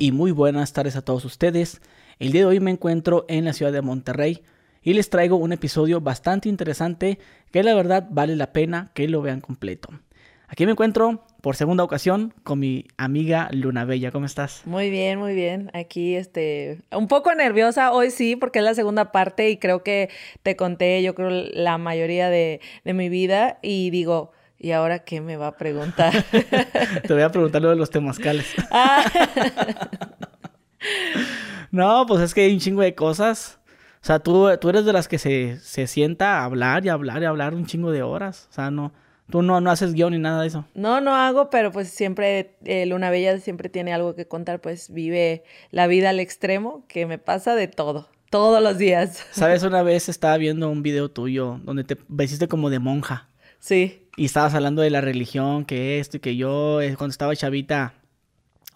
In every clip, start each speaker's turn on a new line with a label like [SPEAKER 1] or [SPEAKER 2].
[SPEAKER 1] y muy buenas tardes a todos ustedes. El día de hoy me encuentro en la ciudad de Monterrey y les traigo un episodio bastante interesante que la verdad vale la pena que lo vean completo. Aquí me encuentro por segunda ocasión con mi amiga Luna Bella. ¿Cómo estás?
[SPEAKER 2] Muy bien, muy bien. Aquí, este, un poco nerviosa hoy sí, porque es la segunda parte y creo que te conté, yo creo, la mayoría de, de mi vida y digo, ¿Y ahora qué me va a preguntar?
[SPEAKER 1] Te voy a preguntar lo de los temazcales. Ah. no, pues es que hay un chingo de cosas. O sea, tú, tú eres de las que se, se sienta a hablar y hablar y hablar un chingo de horas. O sea, no, tú no, no haces guion ni nada de eso.
[SPEAKER 2] No, no hago, pero pues siempre, eh, Luna Bella siempre tiene algo que contar, pues vive la vida al extremo, que me pasa de todo. Todos los días.
[SPEAKER 1] ¿Sabes? Una vez estaba viendo un video tuyo donde te vestiste como de monja.
[SPEAKER 2] Sí.
[SPEAKER 1] Y estabas hablando de la religión, que esto y que yo, eh, cuando estaba chavita,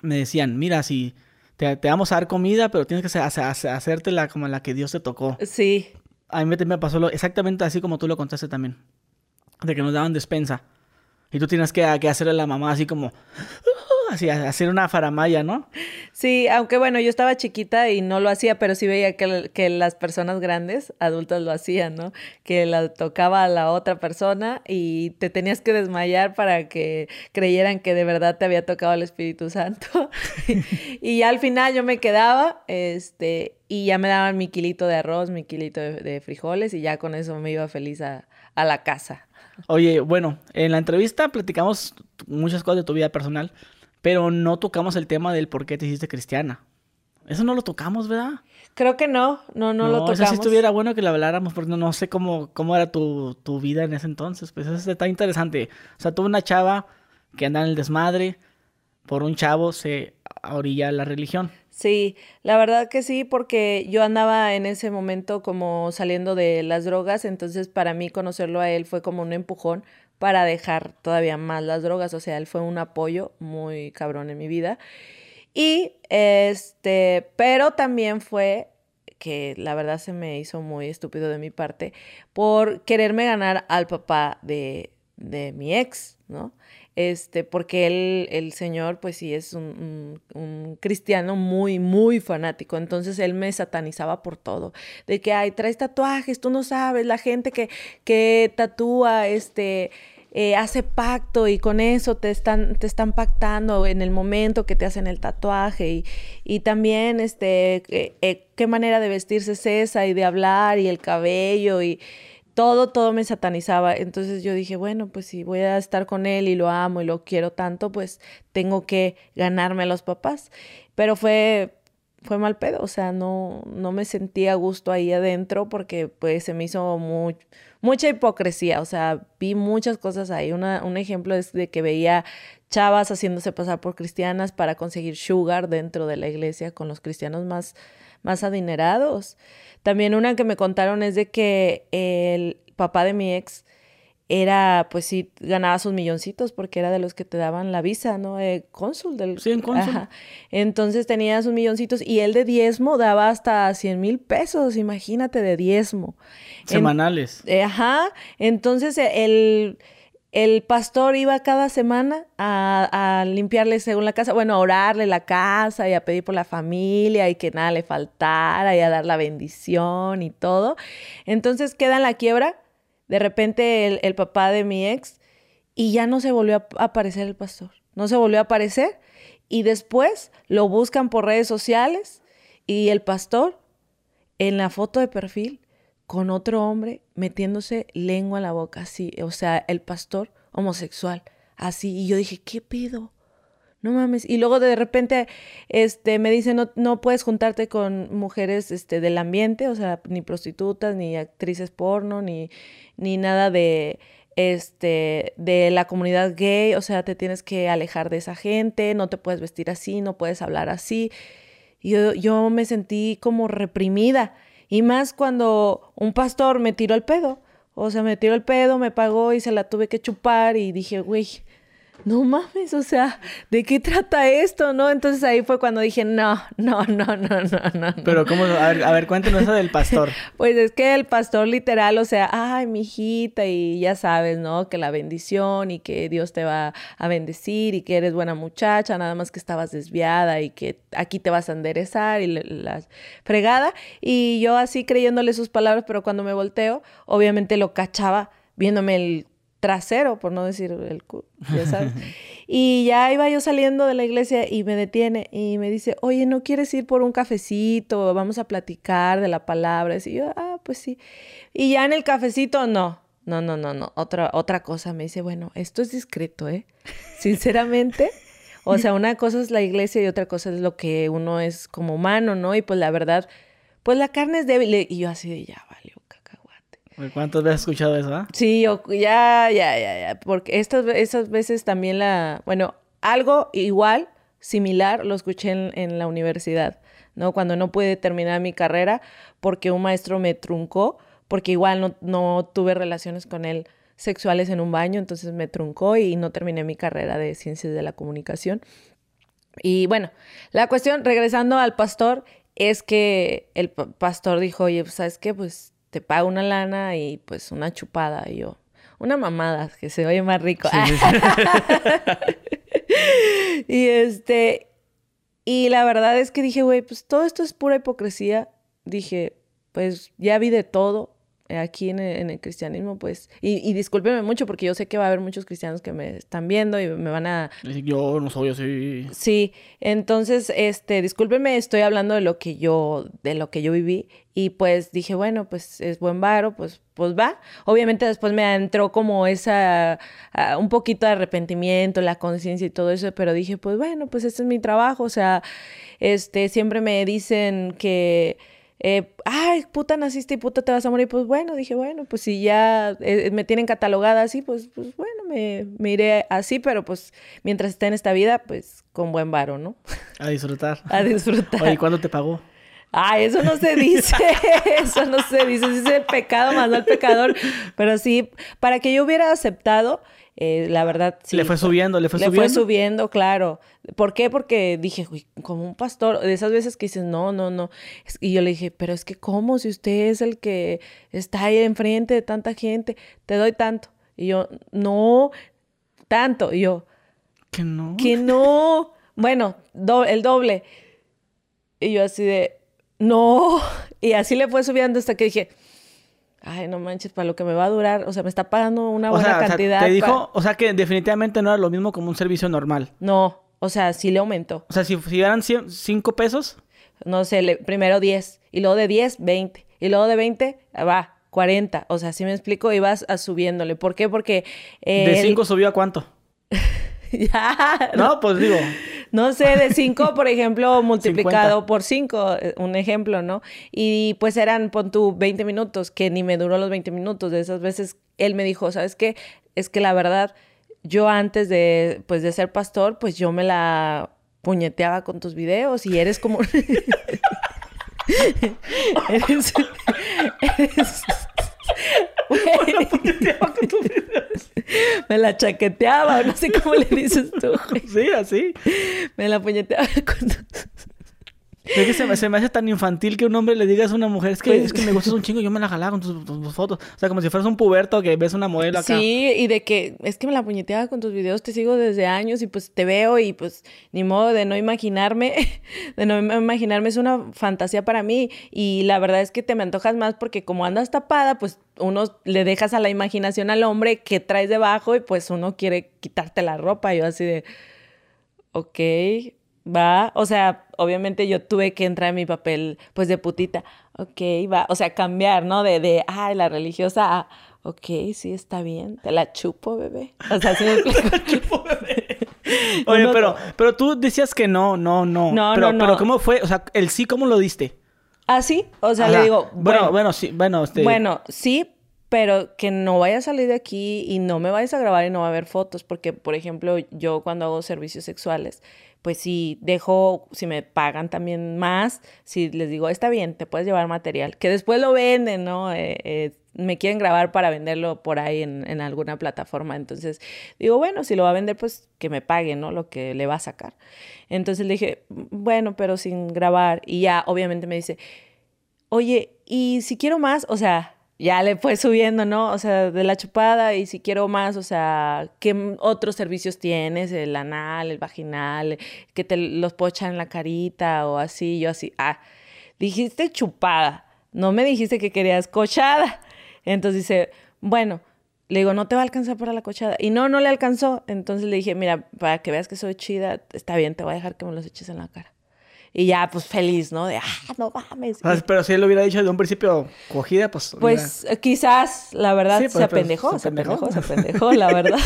[SPEAKER 1] me decían, mira, si te, vamos a dar comida, pero tienes que hacértela como la que Dios te tocó.
[SPEAKER 2] Sí.
[SPEAKER 1] A mí me, pasó lo, exactamente así como tú lo contaste también. De que nos daban despensa. Y tú tienes que, que hacerle a la mamá así como, así, hacer una faramaya, ¿no?
[SPEAKER 2] Sí, aunque bueno, yo estaba chiquita y no lo hacía, pero sí veía que, que las personas grandes, adultas, lo hacían, ¿no? Que la tocaba a la otra persona y te tenías que desmayar para que creyeran que de verdad te había tocado el Espíritu Santo. y ya al final yo me quedaba, este, y ya me daban mi kilito de arroz, mi kilito de, frijoles y ya con eso me iba feliz a, a la casa.
[SPEAKER 1] Oye, bueno, en la entrevista platicamos muchas cosas de tu vida personal, pero no tocamos el tema del por qué te hiciste cristiana. Eso no lo tocamos, ¿verdad?
[SPEAKER 2] Creo que no, no, no, lo tocamos.
[SPEAKER 1] O sea, si estuviera bueno que lo habláramos, porque no, sé cómo, cómo era tu, tu, vida en ese entonces. Pues eso está interesante. O sea, tuve una chava que anda en el desmadre, por un chavo se orilla la religión.
[SPEAKER 2] Sí, la verdad que sí, porque yo andaba en ese momento como saliendo de las drogas, entonces para mí conocerlo a él fue como un empujón para dejar todavía más las drogas, o sea, él fue un apoyo muy cabrón en mi vida. Y este, pero también fue que la verdad se me hizo muy estúpido de mi parte por quererme ganar al papá de, de mi ex, ¿no? Este, porque él, el señor, pues sí, es un, un, cristiano muy, muy fanático. Entonces él me satanizaba por todo. De que, ay, traes tatuajes, tú no sabes, la gente que, que tatúa, este, eh, hace pacto y con eso te están, te están pactando en el momento que te hacen el tatuaje y, y también este, eh, eh, qué manera de vestirse es esa y de hablar y el cabello y todo, todo me satanizaba. Entonces yo dije, bueno, pues si voy a estar con él y lo amo y lo quiero tanto, pues tengo que ganarme a los papás. Pero fue fue mal pedo, o sea, no, no me sentía a gusto ahí adentro porque pues se me hizo mucha hipocresía, o sea, vi muchas cosas ahí. Una, un ejemplo es de que veía chavas haciéndose pasar por cristianas para conseguir sugar dentro de la iglesia con los cristianos más, más adinerados. También una que me contaron es de que el papá de mi ex era, pues sí, ganaba sus milloncitos porque era de los que te daban la visa, ¿no? Eh, cónsul del...
[SPEAKER 1] Sí, en cónsul.
[SPEAKER 2] Entonces tenía sus milloncitos y él de diezmo daba hasta 100 mil pesos, imagínate, de diezmo.
[SPEAKER 1] Semanales.
[SPEAKER 2] Eh, ajá. Entonces el, el pastor iba cada semana a, limpiarle según la casa, bueno, a orarle la casa y a pedir por la familia y que nada le faltara y a dar la bendición y todo. Entonces queda en la quiebra de repente el, papá de mi ex y ya no se volvió a aparecer el pastor, no se volvió a aparecer y después lo buscan por redes sociales y el pastor en la foto de perfil con otro hombre metiéndose lengua en la boca, así, o sea, el pastor homosexual, así, y yo dije, ¿qué pido? no mames. Y luego de repente este, me dice, no, no puedes juntarte con mujeres este, del ambiente, o sea, ni prostitutas, ni actrices porno, ni, ni nada de, este, de la comunidad gay, o sea, te tienes que alejar de esa gente, no te puedes vestir así, no puedes hablar así. Yo, yo me sentí como reprimida. Y más cuando un pastor me tiró el pedo. O sea, me tiró el pedo, me pagó y se la tuve que chupar y dije, güey, no mames, o sea, ¿de qué trata esto, no? Entonces ahí fue cuando dije, no, no, no, no, no, no.
[SPEAKER 1] Pero cómo, a ver, a ver, cuéntanos eso del pastor.
[SPEAKER 2] pues es que el pastor literal, o sea, ay, mi hijita, y ya sabes, ¿no? Que la bendición y que Dios te va a bendecir y que eres buena muchacha, nada más que estabas desviada y que aquí te vas a enderezar y la fregada. Y yo así creyéndole sus palabras, pero cuando me volteo, obviamente lo cachaba viéndome el trasero, por no decir el cu, ya sabes. y ya iba yo saliendo de la iglesia y me detiene y me dice, oye, ¿no quieres ir por un cafecito? Vamos a platicar de la palabra. Y yo, ah, pues sí. Y ya en el cafecito, no, no, no, no, no. Otra, otra cosa me dice, bueno, esto es discreto, ¿eh? Sinceramente. O sea, una cosa es la iglesia y otra cosa es lo que uno es como humano, ¿no? Y pues la verdad, pues la carne es débil. Y yo así de ya, vale,
[SPEAKER 1] ¿Cuántas veces has escuchado eso? Ah?
[SPEAKER 2] Sí, ya, ya, ya, ya. Porque estas, esas veces también la. Bueno, algo igual, similar, lo escuché en, la universidad, ¿no? Cuando no pude terminar mi carrera porque un maestro me truncó, porque igual no, no tuve relaciones con él sexuales en un baño, entonces me truncó y no terminé mi carrera de ciencias de la comunicación. Y bueno, la cuestión, regresando al pastor, es que el pastor dijo, oye, pues, ¿sabes qué? Pues te pago una lana y pues una chupada. Y yo, una mamada, que se oye más rico. y este, y la verdad es que dije, güey, pues todo esto es pura hipocresía. Dije, pues ya vi de todo aquí en el, cristianismo, pues, y, y, discúlpeme mucho porque yo sé que va a haber muchos cristianos que me están viendo y me van a...
[SPEAKER 1] Yo no soy así.
[SPEAKER 2] Sí, entonces, este, discúlpeme, estoy hablando de lo que yo, de lo que yo viví y pues dije, bueno, pues es buen varo, pues, pues va. Obviamente después me entró como esa, ah, un poquito de arrepentimiento, la conciencia y todo eso, pero dije, pues bueno, pues este es mi trabajo, o sea, este, siempre me dicen que eh, ay, puta naciste y puta te vas a morir, pues bueno, dije, bueno, pues si ya eh, me tienen catalogada así, pues, pues bueno, me, me, iré así, pero pues mientras esté en esta vida, pues con buen varo, ¿no?
[SPEAKER 1] A disfrutar.
[SPEAKER 2] a disfrutar.
[SPEAKER 1] Oye, ¿cuándo te pagó?
[SPEAKER 2] Ah, eso no se dice, eso no se dice, es el pecado más no el pecador, pero sí, para que yo hubiera aceptado, eh, la verdad sí.
[SPEAKER 1] Le fue subiendo, le fue subiendo.
[SPEAKER 2] Le fue subiendo, claro. ¿Por qué? Porque dije, como un pastor, de esas veces que dices, no, no, no. Y yo le dije, pero es que ¿cómo? Si usted es el que está ahí enfrente de tanta gente, te doy tanto. Y yo, no, tanto. Y yo,
[SPEAKER 1] que no.
[SPEAKER 2] Que no. Bueno, el doble. Y yo así de, no. Y así le fue subiendo hasta que dije, ay, no manches, para lo que me va a durar, o sea, me está pagando una buena cantidad.
[SPEAKER 1] O sea, te dijo, o sea, que definitivamente no era lo mismo como un servicio normal.
[SPEAKER 2] No, o sea, sí le aumentó.
[SPEAKER 1] O sea, si, si eran 5 pesos.
[SPEAKER 2] No sé, primero 10, y luego de 10, 20, y luego de 20, va, 40. O sea, si me explico, ibas a subiéndole. ¿Por qué? Porque...
[SPEAKER 1] ¿De 5 subió a cuánto?
[SPEAKER 2] ya.
[SPEAKER 1] No, pues digo.
[SPEAKER 2] No sé, de 5, por ejemplo, multiplicado por 5, eh, un ejemplo, ¿no? Y pues eran, pon tú, 20 minutos, que ni me duró los 20 minutos. De esas veces él me dijo, ¿sabes qué? Es que la verdad, yo antes de, pues, de ser pastor, pues yo me la puñeteaba con tus videos y eres como... eres... eres... Me la chaqueteaba, no sé cómo le dices tú.
[SPEAKER 1] Sí, así.
[SPEAKER 2] Me la puñeteaba con
[SPEAKER 1] es que se me, se me, hace tan infantil que un hombre le diga a una mujer, es que, pues es que me gustas un chingo, yo me la jalaba con tus, fotos. O sea, como si fueras un puberto que ves una modelo acá.
[SPEAKER 2] Sí, y de que es que me la puñeteaba con tus videos, te sigo desde años y pues te veo y pues ni modo de no imaginarme, de no imaginarme, es una fantasía para mí. Y la verdad es que te me antojas más porque como andas tapada, pues uno le dejas a la imaginación al hombre que traes debajo y pues uno quiere quitarte la ropa. Yo así de, ok, va, o sea, obviamente yo tuve que entrar en mi papel, pues, de putita, ok, va, o sea, cambiar, ¿no? De, de, ay, la religiosa, a, ok, sí, está bien, te la chupo, bebé. O sea, sí me explico.
[SPEAKER 1] Oye, pero, pero tú decías que no, no, no.
[SPEAKER 2] No,
[SPEAKER 1] pero,
[SPEAKER 2] no, no.
[SPEAKER 1] Pero ¿cómo fue? O sea, el sí, ¿cómo lo diste?
[SPEAKER 2] Ah, sí, o sea, le digo,
[SPEAKER 1] bueno, bueno, sí, bueno, este...
[SPEAKER 2] Bueno, sí, pero que no vaya a salir de aquí y no me vayas a grabar y no va a haber fotos, porque, por ejemplo, yo cuando hago servicios sexuales, pues si dejo, si me pagan también más, si les digo, está bien, te puedes llevar material, que después lo venden, ¿no? Eh, eh, me quieren grabar para venderlo por ahí en, en, alguna plataforma. Entonces digo, bueno, si lo va a vender, pues que me pague, ¿no? Lo que le va a sacar. Entonces le dije, bueno, pero sin grabar. Y ya, obviamente me dice, oye, y si quiero más, o sea, ya le fue subiendo, ¿no? O sea, de la chupada y si quiero más, o sea, ¿qué otros servicios tienes? El anal, el vaginal, que te los puedo echar en la carita o así, yo así, ah, dijiste chupada, no me dijiste que querías cochada. Entonces dice, bueno, le digo, no te va a alcanzar para la cochada. Y no, no le alcanzó. Entonces le dije, mira, para que veas que soy chida, está bien, te voy a dejar que me los eches en la cara. Y ya, pues feliz, ¿no? De, ah, no mames.
[SPEAKER 1] pero si él lo hubiera dicho de un principio cogida, pues.
[SPEAKER 2] Pues quizás, la verdad, pues, se, apendejó, se, apendejó, se apendejó, la verdad.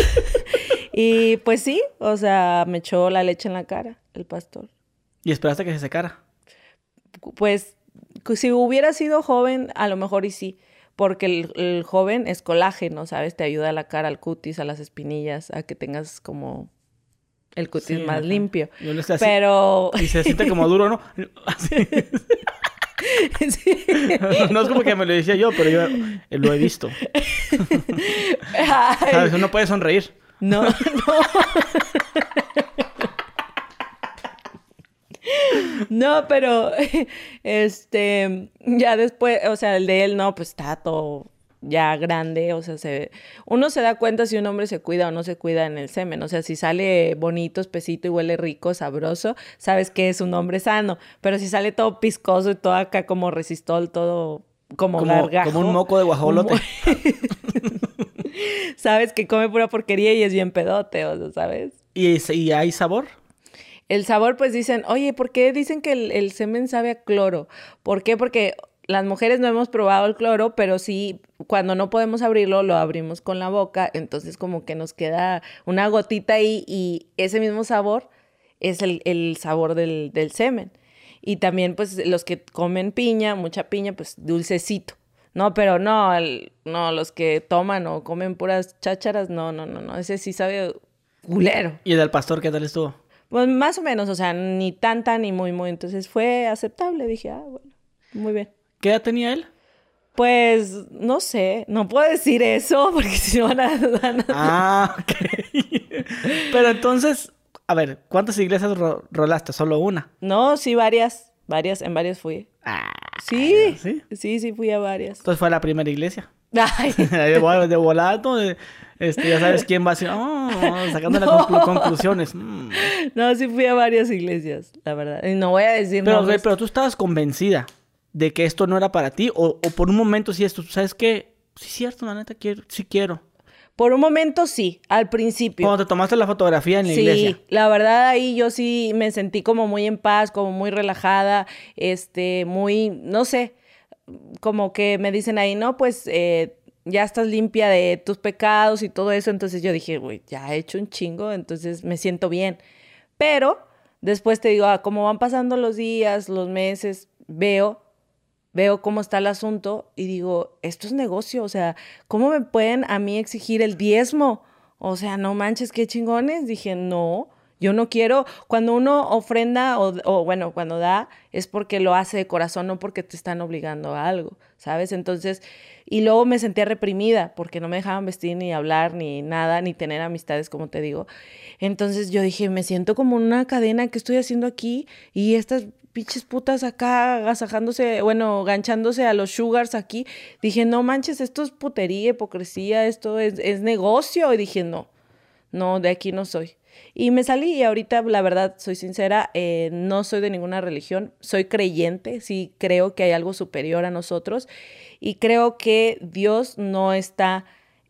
[SPEAKER 2] y pues sí, o sea, me echó la leche en la cara el pastor.
[SPEAKER 1] ¿Y esperaste que se secara?
[SPEAKER 2] Pues, si hubiera sido joven, a lo mejor y sí. Porque el, el joven es colágeno, ¿sabes? Te ayuda a la cara, al cutis, a las espinillas, a que tengas como el cutis más limpio. Pero...
[SPEAKER 1] Y se siente como duro, ¿no? Sí. No es como que me lo decía yo, pero yo lo he visto. ¿Sabes? Uno puede sonreír.
[SPEAKER 2] No, no. No, pero este, ya después, o sea, el de él no, pues está todo ya grande, o sea, se, uno se da cuenta si un hombre se cuida o no se cuida en el semen, o sea, si sale bonito, espesito y huele rico, sabroso, sabes que es un hombre sano, pero si sale todo piscoso y todo acá como resistol, todo como, como
[SPEAKER 1] Como un moco de guajolote.
[SPEAKER 2] sabes que come pura porquería y es bien pedote, o sea, ¿sabes?
[SPEAKER 1] ¿Y, y hay sabor?
[SPEAKER 2] El sabor, pues dicen, oye, ¿por qué dicen que el, el semen sabe a cloro? ¿Por qué? Porque las mujeres no hemos probado el cloro, pero sí, cuando no podemos abrirlo, lo abrimos con la boca, entonces como que nos queda una gotita ahí y ese mismo sabor es el, sabor del, semen. Y también pues los que comen piña, mucha piña, pues dulcecito. No, pero no, no, los que toman o comen puras chácharas, no, no, no, no, ese sí sabe culero.
[SPEAKER 1] ¿Y del pastor qué tal estuvo?
[SPEAKER 2] Pues más o menos, o sea, ni tanta ni muy, muy. Entonces fue aceptable, dije, ah, bueno, muy bien.
[SPEAKER 1] ¿Qué edad tenía él?
[SPEAKER 2] Pues no sé, no puedo decir eso porque si no van a...
[SPEAKER 1] Ah, ok. Pero entonces, a ver, ¿cuántas iglesias rolaste? ¿Solo una?
[SPEAKER 2] No, sí, varias. Varias, en varias fui. Ah, sí, sí, sí, sí fui a varias.
[SPEAKER 1] Entonces fue la primera iglesia. Ay. de volado, este, ya sabes quién va a decir, oh, sacando las conclusiones. Mm.
[SPEAKER 2] No, sí fui a varias iglesias, la verdad. Y no voy a decir
[SPEAKER 1] pero, Pero tú estabas convencida de que esto no era para ti? O, por un momento sí esto, ¿sabes qué? Sí, cierto, la neta, quiero, sí quiero.
[SPEAKER 2] Por un momento sí, al principio.
[SPEAKER 1] Cuando te tomaste la fotografía en la iglesia. Sí,
[SPEAKER 2] la verdad ahí yo sí me sentí como muy en paz, como muy relajada, este, muy, no sé, como que me dicen ahí, no, pues eh, ya estás limpia de tus pecados y todo eso. Entonces yo dije, güey, ya he hecho un chingo, entonces me siento bien. Pero después te digo, ah, como van pasando los días, los meses, veo veo cómo está el asunto y digo, esto es negocio, o sea, ¿cómo me pueden a mí exigir el diezmo? O sea, no manches, qué chingones. Dije, no, yo no quiero, cuando uno ofrenda o, bueno, cuando da, es porque lo hace de corazón, no porque te están obligando a algo, ¿sabes? Entonces, y luego me sentía reprimida porque no me dejaban vestir ni hablar ni nada, ni tener amistades, como te digo. Entonces yo dije, me siento como una cadena que estoy haciendo aquí y estas pinches putas acá agasajándose, bueno, ganchándose a los sugars aquí. Dije, no manches, esto es putería, hipocresía, esto es, es negocio. Y dije, no, no, de aquí no soy. Y me salí y ahorita, la verdad, soy sincera, eh, no soy de ninguna religión, soy creyente, sí creo que hay algo superior a nosotros y creo que Dios no está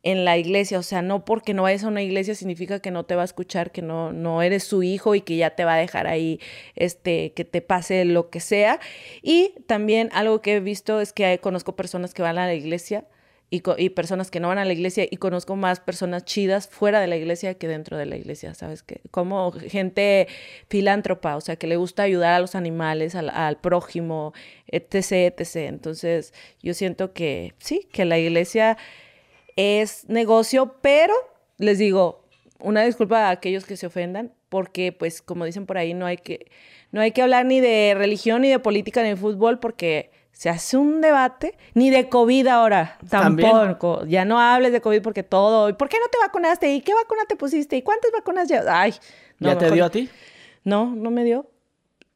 [SPEAKER 2] en la iglesia, o sea, no porque no vayas a una iglesia significa que no te va a escuchar, que no, no eres su hijo y que ya te va a dejar ahí, este, que te pase lo que sea. Y también algo que he visto es que conozco personas que van a la iglesia y, y, personas que no van a la iglesia y conozco más personas chidas fuera de la iglesia que dentro de la iglesia, ¿sabes? Que como gente filántropa, o sea, que le gusta ayudar a los animales, al, prójimo, etc., etc. Entonces, yo siento que sí, que la iglesia es negocio, pero les digo, una disculpa a aquellos que se ofendan, porque pues como dicen por ahí, no hay que, no hay que hablar ni de religión, ni de política, ni de fútbol, porque se hace un debate, ni de COVID ahora, tampoco. Ya no hables de COVID porque todo. ¿Por qué no te vacunaste? ¿Y qué vacuna te pusiste? ¿Y cuántas vacunas ya? Ay,
[SPEAKER 1] ¿Ya te dio a ti?
[SPEAKER 2] No, no me dio.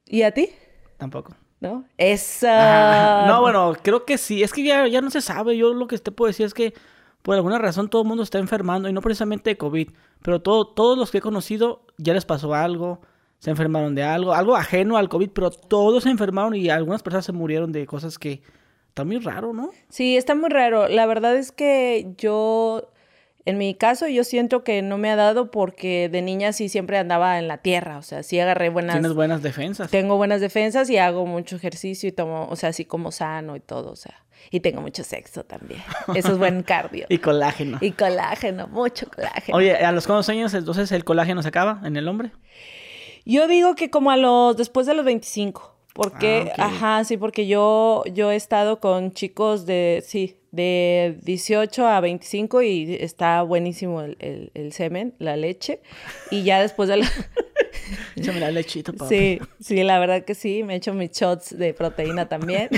[SPEAKER 2] ¿Y a ti?
[SPEAKER 1] Tampoco.
[SPEAKER 2] ¿No? Esa.
[SPEAKER 1] No, bueno, creo que sí. Es que ya, ya no se sabe. Yo lo que te puedo decir es que por alguna razón todo el mundo está enfermando y no precisamente de COVID, pero todo, todos los que he conocido ya les pasó algo se enfermaron de algo, algo ajeno al COVID, pero todos se enfermaron y algunas personas se murieron de cosas que está muy raro, ¿no?
[SPEAKER 2] Sí, está muy raro. La verdad es que yo, en mi caso, yo siento que no me ha dado porque de niña sí siempre andaba en la tierra, o sea, sí agarré buenas...
[SPEAKER 1] Tienes buenas defensas.
[SPEAKER 2] Tengo buenas defensas y hago mucho ejercicio y tomo, o sea, así como sano y todo, o sea. Y tengo mucho sexo también. Eso es buen cardio.
[SPEAKER 1] y colágeno.
[SPEAKER 2] Y colágeno, mucho colágeno.
[SPEAKER 1] Oye, ¿a los cuántos años entonces el colágeno se acaba en el hombre?
[SPEAKER 2] Yo digo que como a los, después de los 25. Porque, ah, ajá, sí, porque yo, yo he estado con chicos de, sí, de 18 a 25 y está buenísimo el, el, semen, la leche. Y ya después de la...
[SPEAKER 1] Échame la lechita, papá.
[SPEAKER 2] Sí, sí, la verdad que sí, me he hecho mis shots de proteína también.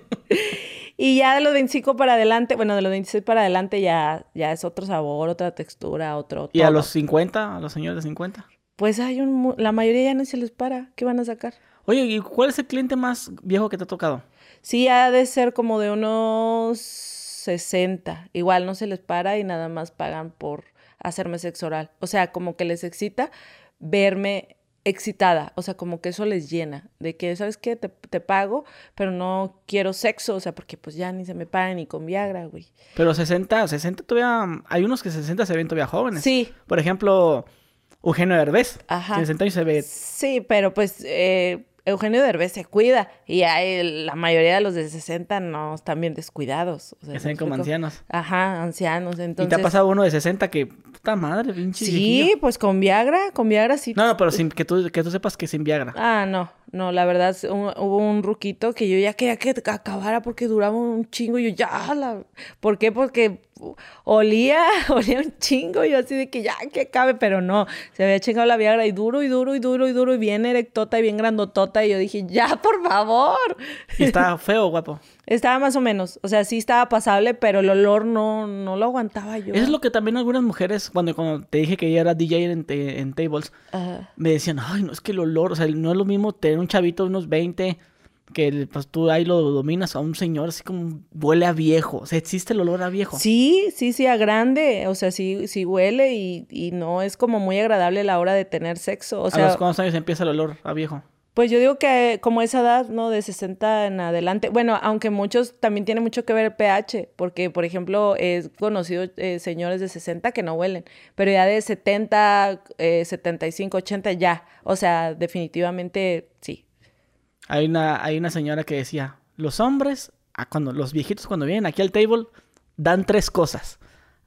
[SPEAKER 2] y ya de los 25 para adelante, bueno, de los 26 para adelante ya, ya es otro sabor, otra textura, otro...
[SPEAKER 1] ¿Y a los 50, a los señores de 50?
[SPEAKER 2] pues hay un, la mayoría ya no se les para. ¿Qué van a sacar?
[SPEAKER 1] Oye, ¿y cuál es el cliente más viejo que te ha tocado?
[SPEAKER 2] Sí, ha de ser como de unos 60. Igual no se les para y nada más pagan por hacerme sexo oral. O sea, como que les excita verme excitada, o sea, como que eso les llena, de que, ¿sabes qué? Te, te, pago, pero no quiero sexo, o sea, porque pues ya ni se me para ni con Viagra, güey.
[SPEAKER 1] Pero 60, 60 todavía, hay unos que 60 se ven todavía jóvenes.
[SPEAKER 2] Sí.
[SPEAKER 1] Por ejemplo, Eugenio Derbez.
[SPEAKER 2] Ajá.
[SPEAKER 1] Que se ve.
[SPEAKER 2] Sí, pero pues eh, Eugenio Derbez se cuida y hay, la mayoría de los de 60 no están bien descuidados.
[SPEAKER 1] O sea, ven como ancianos.
[SPEAKER 2] Ajá, ancianos. Entonces...
[SPEAKER 1] ¿Y te ha pasado uno de 60 que, puta madre, pinche
[SPEAKER 2] Sí, pues con Viagra, con Viagra sí.
[SPEAKER 1] No, no, pero sin, que, tú, que tú sepas que sin Viagra.
[SPEAKER 2] Ah, no, no, la verdad, hubo un ruquito que yo ya quería que acabara porque duraba un chingo y yo ya la... ¿Por qué? Porque olía, olía un chingo, yo así de que ya que acabe, pero no, se había chingado la Viagra y duro y duro y duro y duro y bien erectota y bien grandotota y yo dije, ya, por favor.
[SPEAKER 1] ¿Y estaba feo, guapo?
[SPEAKER 2] Estaba más o menos, o sea, sí estaba pasable, pero el olor no, no lo aguantaba yo.
[SPEAKER 1] Es lo que también algunas mujeres, cuando, cuando te dije que ella era DJ en, en tables, me decían, ay, no, es que el olor, o sea, no es lo mismo tener un chavito de unos 20 que pues tú ahí lo dominas a un señor así como huele a viejo. O sea, existe el olor a viejo.
[SPEAKER 2] Sí, sí, sí, a grande. O sea, sí, sí huele y, y no es como muy agradable la hora de tener sexo. O sea,
[SPEAKER 1] ¿A los cuántos años empieza el olor a viejo?
[SPEAKER 2] Pues yo digo que como esa edad, ¿no? De 60 en adelante. Bueno, aunque muchos también tiene mucho que ver el pH, porque, por ejemplo, he conocido eh, señores de 60 que no huelen, pero ya de 70, 75, 80 ya. O sea, definitivamente sí,
[SPEAKER 1] hay una, hay una señora que decía, los hombres, cuando, los viejitos cuando vienen aquí al table, dan tres cosas.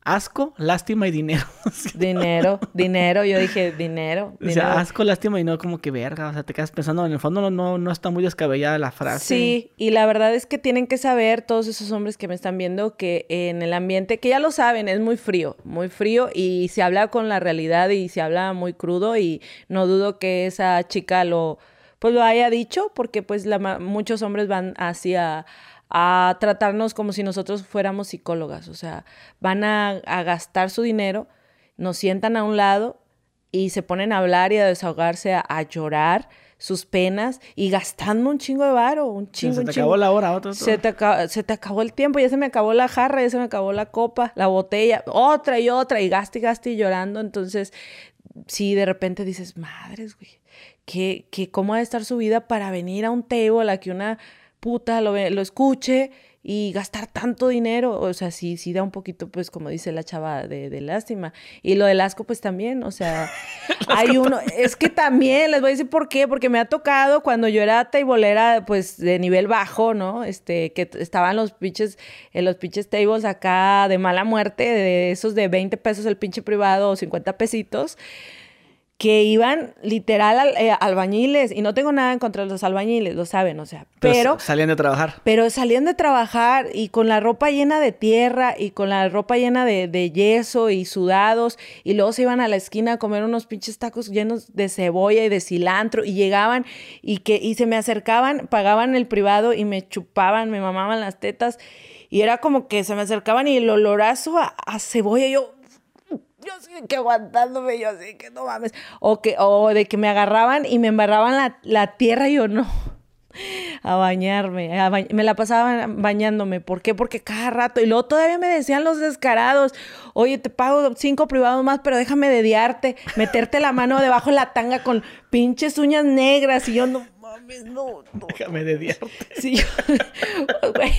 [SPEAKER 1] Asco, lástima y dinero.
[SPEAKER 2] dinero, dinero, yo dije dinero.
[SPEAKER 1] O sea, asco, lástima y no como que verga. O sea, te quedas pensando, en el fondo no, no, no está muy descabellada la frase.
[SPEAKER 2] Sí, y la verdad es que tienen que saber todos esos hombres que me están viendo que en el ambiente, que ya lo saben, es muy frío, muy frío y se habla con la realidad y se habla muy crudo y no dudo que esa chica lo pues lo haya dicho, porque pues la, muchos hombres van hacia a tratarnos como si nosotros fuéramos psicólogas, o sea, van a, gastar su dinero, nos sientan a un lado y se ponen a hablar y a desahogarse, a, llorar sus penas y gastando un chingo de varo, un chingo.
[SPEAKER 1] Se te
[SPEAKER 2] acabó
[SPEAKER 1] la hora, otro,
[SPEAKER 2] Se, te se te acabó el tiempo, ya se me acabó la jarra, ya se me acabó la copa, la botella, otra y otra, y gaste y gaste y llorando. Entonces, sí, de repente dices, madres, güey, que, que cómo ha de estar su vida para venir a un table a que una puta lo, lo escuche y gastar tanto dinero, o sea, sí, sí da un poquito, pues, como dice la chava, de, de lástima. Y lo del asco, pues también, o sea, hay uno, es que también, les voy a decir por qué, porque me ha tocado cuando yo era tableera, pues, de nivel bajo, ¿no? Este, que estaban los pinches, en los pinches tables acá de mala muerte, de esos de 20 pesos el pinche privado o 50 pesitos que iban literal al, eh, albañiles y no tengo nada en contra de los albañiles, lo saben, o sea, pero,
[SPEAKER 1] salían de trabajar.
[SPEAKER 2] Pero salían de trabajar y con la ropa llena de tierra y con la ropa llena de, de, yeso y sudados y luego se iban a la esquina a comer unos pinches tacos llenos de cebolla y de cilantro y llegaban y que y se me acercaban, pagaban el privado y me chupaban, me mamaban las tetas y era como que se me acercaban y el olorazo a, a cebolla yo yo sí que aguantándome, yo así que no mames. O, que, o de que me agarraban y me embarraban la, la tierra y yo no. A bañarme, me la pasaba bañándome. ¿Por qué? Porque cada rato. Y luego todavía me decían los descarados, oye, te pago cinco privados más, pero déjame dediarte, meterte la mano debajo de la tanga con pinches uñas negras. Y yo no, no,
[SPEAKER 1] Déjame de
[SPEAKER 2] Sí, güey,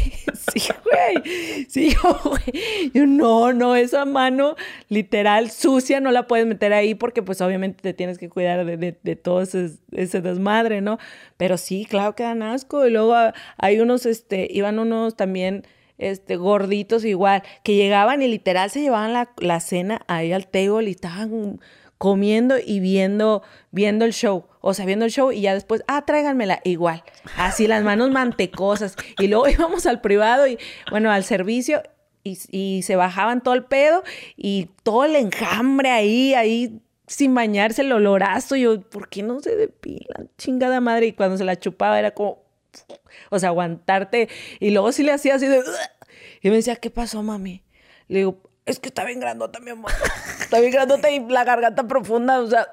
[SPEAKER 2] sí, güey. Sí, güey. Yo, no, no, esa mano literal sucia no la puedes meter ahí porque pues obviamente te tienes que cuidar de, de, todo ese, ese, desmadre, ¿no? Pero sí, claro que dan asco. Y luego hay unos, este, iban unos también este, gorditos igual, que llegaban y literal se llevaban la, la cena ahí al table y estaban comiendo y viendo, viendo el show. O sea, viendo el show y ya después, ah, tráiganmela igual. Así las manos mantecosas. Y luego íbamos al privado y, bueno, al servicio y, se bajaban todo el pedo y todo el enjambre ahí, ahí sin bañarse, el olorazo. Yo, ¿por qué no se depilan? Chingada madre. Y cuando se la chupaba era como, o sea, aguantarte. Y luego sí le hacía así de, y me decía, ¿qué pasó, mami? Le digo, es que está bien grandota, mi amor. Está bien grandota y la garganta profunda, o sea,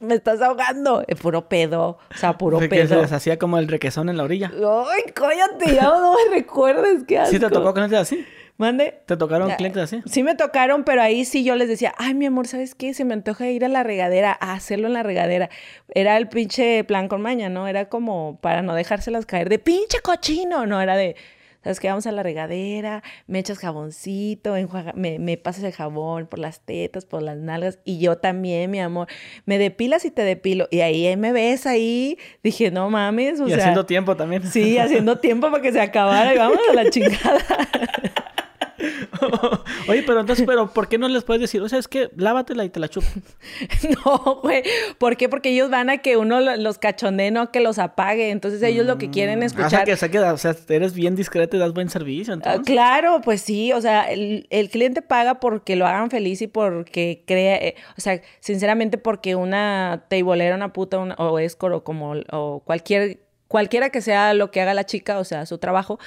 [SPEAKER 2] me estás ahogando. Es puro pedo, o sea, puro pedo. Que
[SPEAKER 1] se les hacía como el requesón en la orilla.
[SPEAKER 2] Ay, cállate, ya no me recuerdes, qué asco.
[SPEAKER 1] ¿Sí te tocó clientes así?
[SPEAKER 2] ¿Mande?
[SPEAKER 1] ¿Te tocaron clientes así?
[SPEAKER 2] Sí me tocaron, pero ahí sí yo les decía, ay, mi amor, ¿sabes qué? Se me antoja ir a la regadera, a hacerlo en la regadera. Era el pinche plan con maña, ¿no? Era como para no dejárselas caer de pinche cochino, no, era de ¿Sabes qué? Vamos a la regadera, me echas jaboncito, me, me pasas el jabón por las tetas, por las nalgas, y yo también, mi amor. Me depilas y te depilo. Y ahí me ves ahí. Dije, no mames.
[SPEAKER 1] y haciendo tiempo también.
[SPEAKER 2] Sí, haciendo tiempo para que se acabara y vamos a la chingada.
[SPEAKER 1] Oye, pero entonces, pero ¿por qué no les puedes decir? O sea, es que lávatela y te la chupo.
[SPEAKER 2] no, güey. ¿Por qué? Porque ellos van a que uno los cachonee, no que los apague. Entonces ellos lo que quieren mm, escuchar.
[SPEAKER 1] O sea, que, o sea, eres bien discreto y das buen servicio. Ah, entonces.
[SPEAKER 2] claro, pues sí. O sea, el, cliente paga porque lo hagan feliz y porque crea. Eh, o sea, sinceramente, porque una teibolera, una puta o escort o como o cualquier, cualquiera que sea lo que haga la chica, o sea, su trabajo,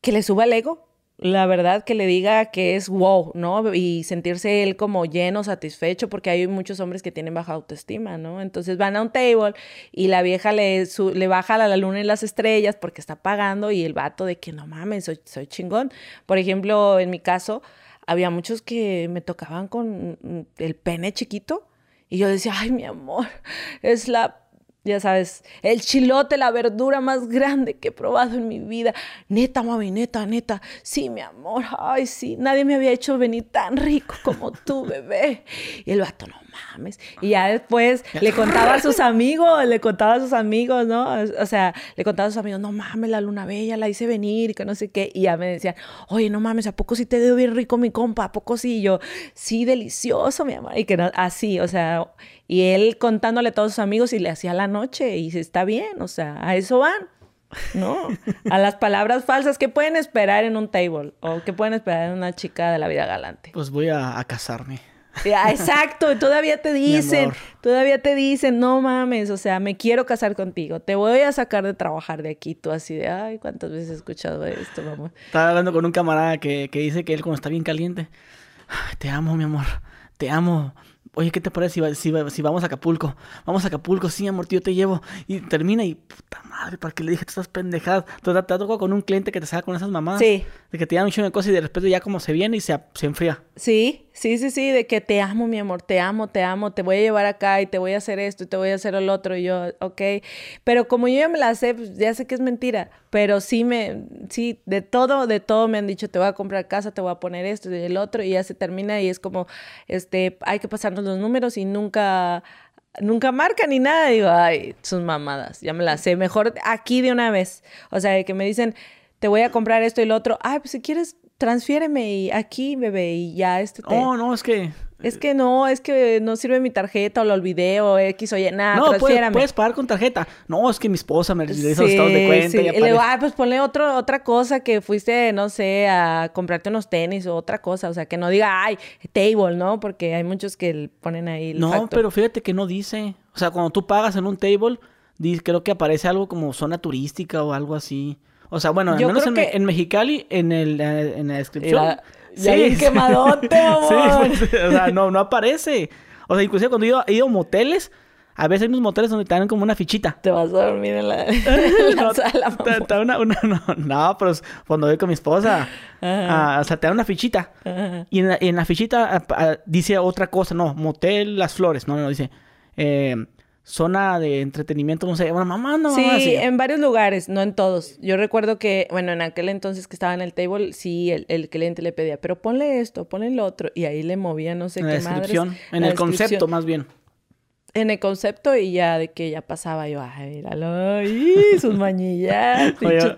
[SPEAKER 2] que le suba el ego la verdad que le diga que es wow, ¿no? Y sentirse él como lleno, satisfecho, porque hay muchos hombres que tienen baja autoestima, ¿no? Entonces van a un table y la vieja le, le baja la luna y las estrellas porque está pagando y el vato de que no mames, soy, soy chingón. Por ejemplo, en mi caso, había muchos que me tocaban con el pene chiquito y yo decía, ay, mi amor, es la ya sabes, el chilote, la verdura más grande que he probado en mi vida. Neta, mami, neta, neta. Sí, mi amor, ay, sí, nadie me había hecho venir tan rico como tú, bebé. Y el vato, no mames. Y ya después le contaba a sus amigos, le contaba a sus amigos, ¿no? O sea, le contaba a sus amigos, no mames, la luna bella la hice venir y que no sé qué. Y ya me decían, oye, no mames, ¿a poco sí te dio bien rico mi compa? ¿A poco sí? Y yo, sí, delicioso, mi amor. Y que no, así, o sea, y él contándole a todos sus amigos y le hacía la noche y está bien, o sea, a eso van. ¿no? A las palabras falsas que pueden esperar en un table o que pueden esperar en una chica de la vida galante.
[SPEAKER 1] Pues voy a, casarme.
[SPEAKER 2] Ya, exacto, todavía te dicen, todavía te dicen, no mames, o sea, me quiero casar contigo, te voy a sacar de trabajar de aquí, tú así de, ay, ¿cuántas veces he escuchado esto, mamá?
[SPEAKER 1] Estaba hablando con un camarada que, que dice que él cuando está bien caliente, te amo, mi amor, te amo, Oye, ¿qué te parece si, si, vamos a Acapulco? Vamos a Acapulco, sí, amor, tío, te llevo. Y termina y, ¿para qué le dije tú estás pendejadas? Te, te, te tocado con un cliente que te saca con esas mamadas. Sí. De que te dan un chingo de cosas y de repente ya como se viene y se, se enfría.
[SPEAKER 2] Sí, Sí, sí, sí, de que te amo, mi amor, te amo, te amo, te voy a llevar acá y te voy a hacer esto y te voy a hacer el otro y yo, ok. Pero como yo ya me la sé, pues ya sé que es mentira, pero sí me, sí, de todo, de todo me han dicho, te voy a comprar casa, te voy a poner esto y el otro y ya se termina y es como, este, hay que pasarnos los números y nunca nunca marca ni nada. Digo, ay, sus mamadas, ya me la sé. Mejor aquí de una vez. O sea, que me dicen, te voy a comprar esto y lo otro. Ay, pues si quieres, transfiéreme y aquí, bebé, y ya este
[SPEAKER 1] te... Oh, no, es que
[SPEAKER 2] es que no, es que no sirve mi tarjeta o lo olvidé o X o Y, nada,
[SPEAKER 1] no, puedes, puedes pagar con tarjeta. No, es que mi esposa me hizo los estados de cuenta.
[SPEAKER 2] sí.
[SPEAKER 1] y
[SPEAKER 2] Y le digo, ah, pues ponle otro, otra cosa que fuiste, no sé, a comprarte unos tenis o otra cosa. O sea, que no diga, ay, table, ¿no? Porque hay muchos que ponen ahí el
[SPEAKER 1] No,
[SPEAKER 2] factor.
[SPEAKER 1] pero fíjate que no dice. O sea, cuando tú pagas en un table, creo que aparece algo como zona turística o algo así. O sea, bueno, al
[SPEAKER 2] Yo
[SPEAKER 1] menos en, Me-
[SPEAKER 2] que-
[SPEAKER 1] en Mexicali, en, el, en la descripción.
[SPEAKER 2] Era- ya bien quemadote,
[SPEAKER 1] Sí, o sea, no, no aparece. O sea, inclusive cuando he ido, he ido a moteles, a veces hay unos moteles donde te dan como una fichita.
[SPEAKER 2] Te vas a dormir en la, en la
[SPEAKER 1] No,
[SPEAKER 2] sala,
[SPEAKER 1] te- te una, una- no, no, pero cuando voy con mi esposa, ah, o sea, te da una fichita. Y en la, en la fichita ah, ah, dice otra cosa, no, motel Las Flores, no, no, dice eh, zona de entretenimiento, no sé, una mamá, no,
[SPEAKER 2] Sí,
[SPEAKER 1] así.
[SPEAKER 2] en varios lugares, no en todos. Yo recuerdo que, bueno, en aquel entonces que estaba en el table, sí, el, el cliente le pedía, pero ponle esto, ponle lo otro, y ahí le movía no sé
[SPEAKER 1] en la
[SPEAKER 2] qué madres.
[SPEAKER 1] descripción, en
[SPEAKER 2] la
[SPEAKER 1] el concepto más bien.
[SPEAKER 2] En el concepto y ya de que ya pasaba yo, ay, míralo, ¡y! sus mañillas, pinches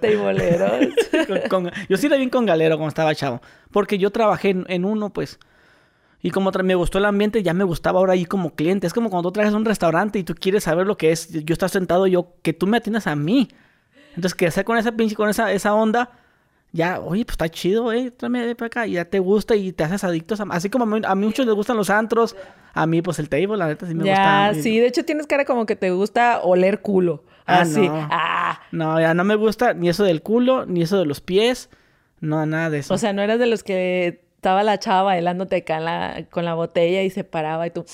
[SPEAKER 1] con- yo sí era bien con galero cuando estaba chavo, porque yo trabajé en, en uno, pues, y como me gustó el ambiente, ya me gustaba ahora ir como cliente. Es como cuando tú trabajas en un restaurante y tú quieres saber lo que es, yo estar sentado, yo, que tú me atiendas a mí. Entonces, que hacer con esa pinche, con esa, esa onda, ya, oye, pues está chido, eh, tráeme para acá, y ya te gusta y te haces adictos. A, así como a, mí, a mí muchos les gustan los antros, a mí, pues el table, la neta, sí me
[SPEAKER 2] ya,
[SPEAKER 1] gusta.
[SPEAKER 2] sí, de hecho tienes cara como que te gusta oler culo.
[SPEAKER 1] Ah,
[SPEAKER 2] Así,
[SPEAKER 1] no.
[SPEAKER 2] ah.
[SPEAKER 1] No, ya no me gusta ni eso del culo, ni eso de los pies, no, nada de eso.
[SPEAKER 2] O sea, no eras de los que estaba la chava bailándote acá en la- con la botella y se paraba y tú...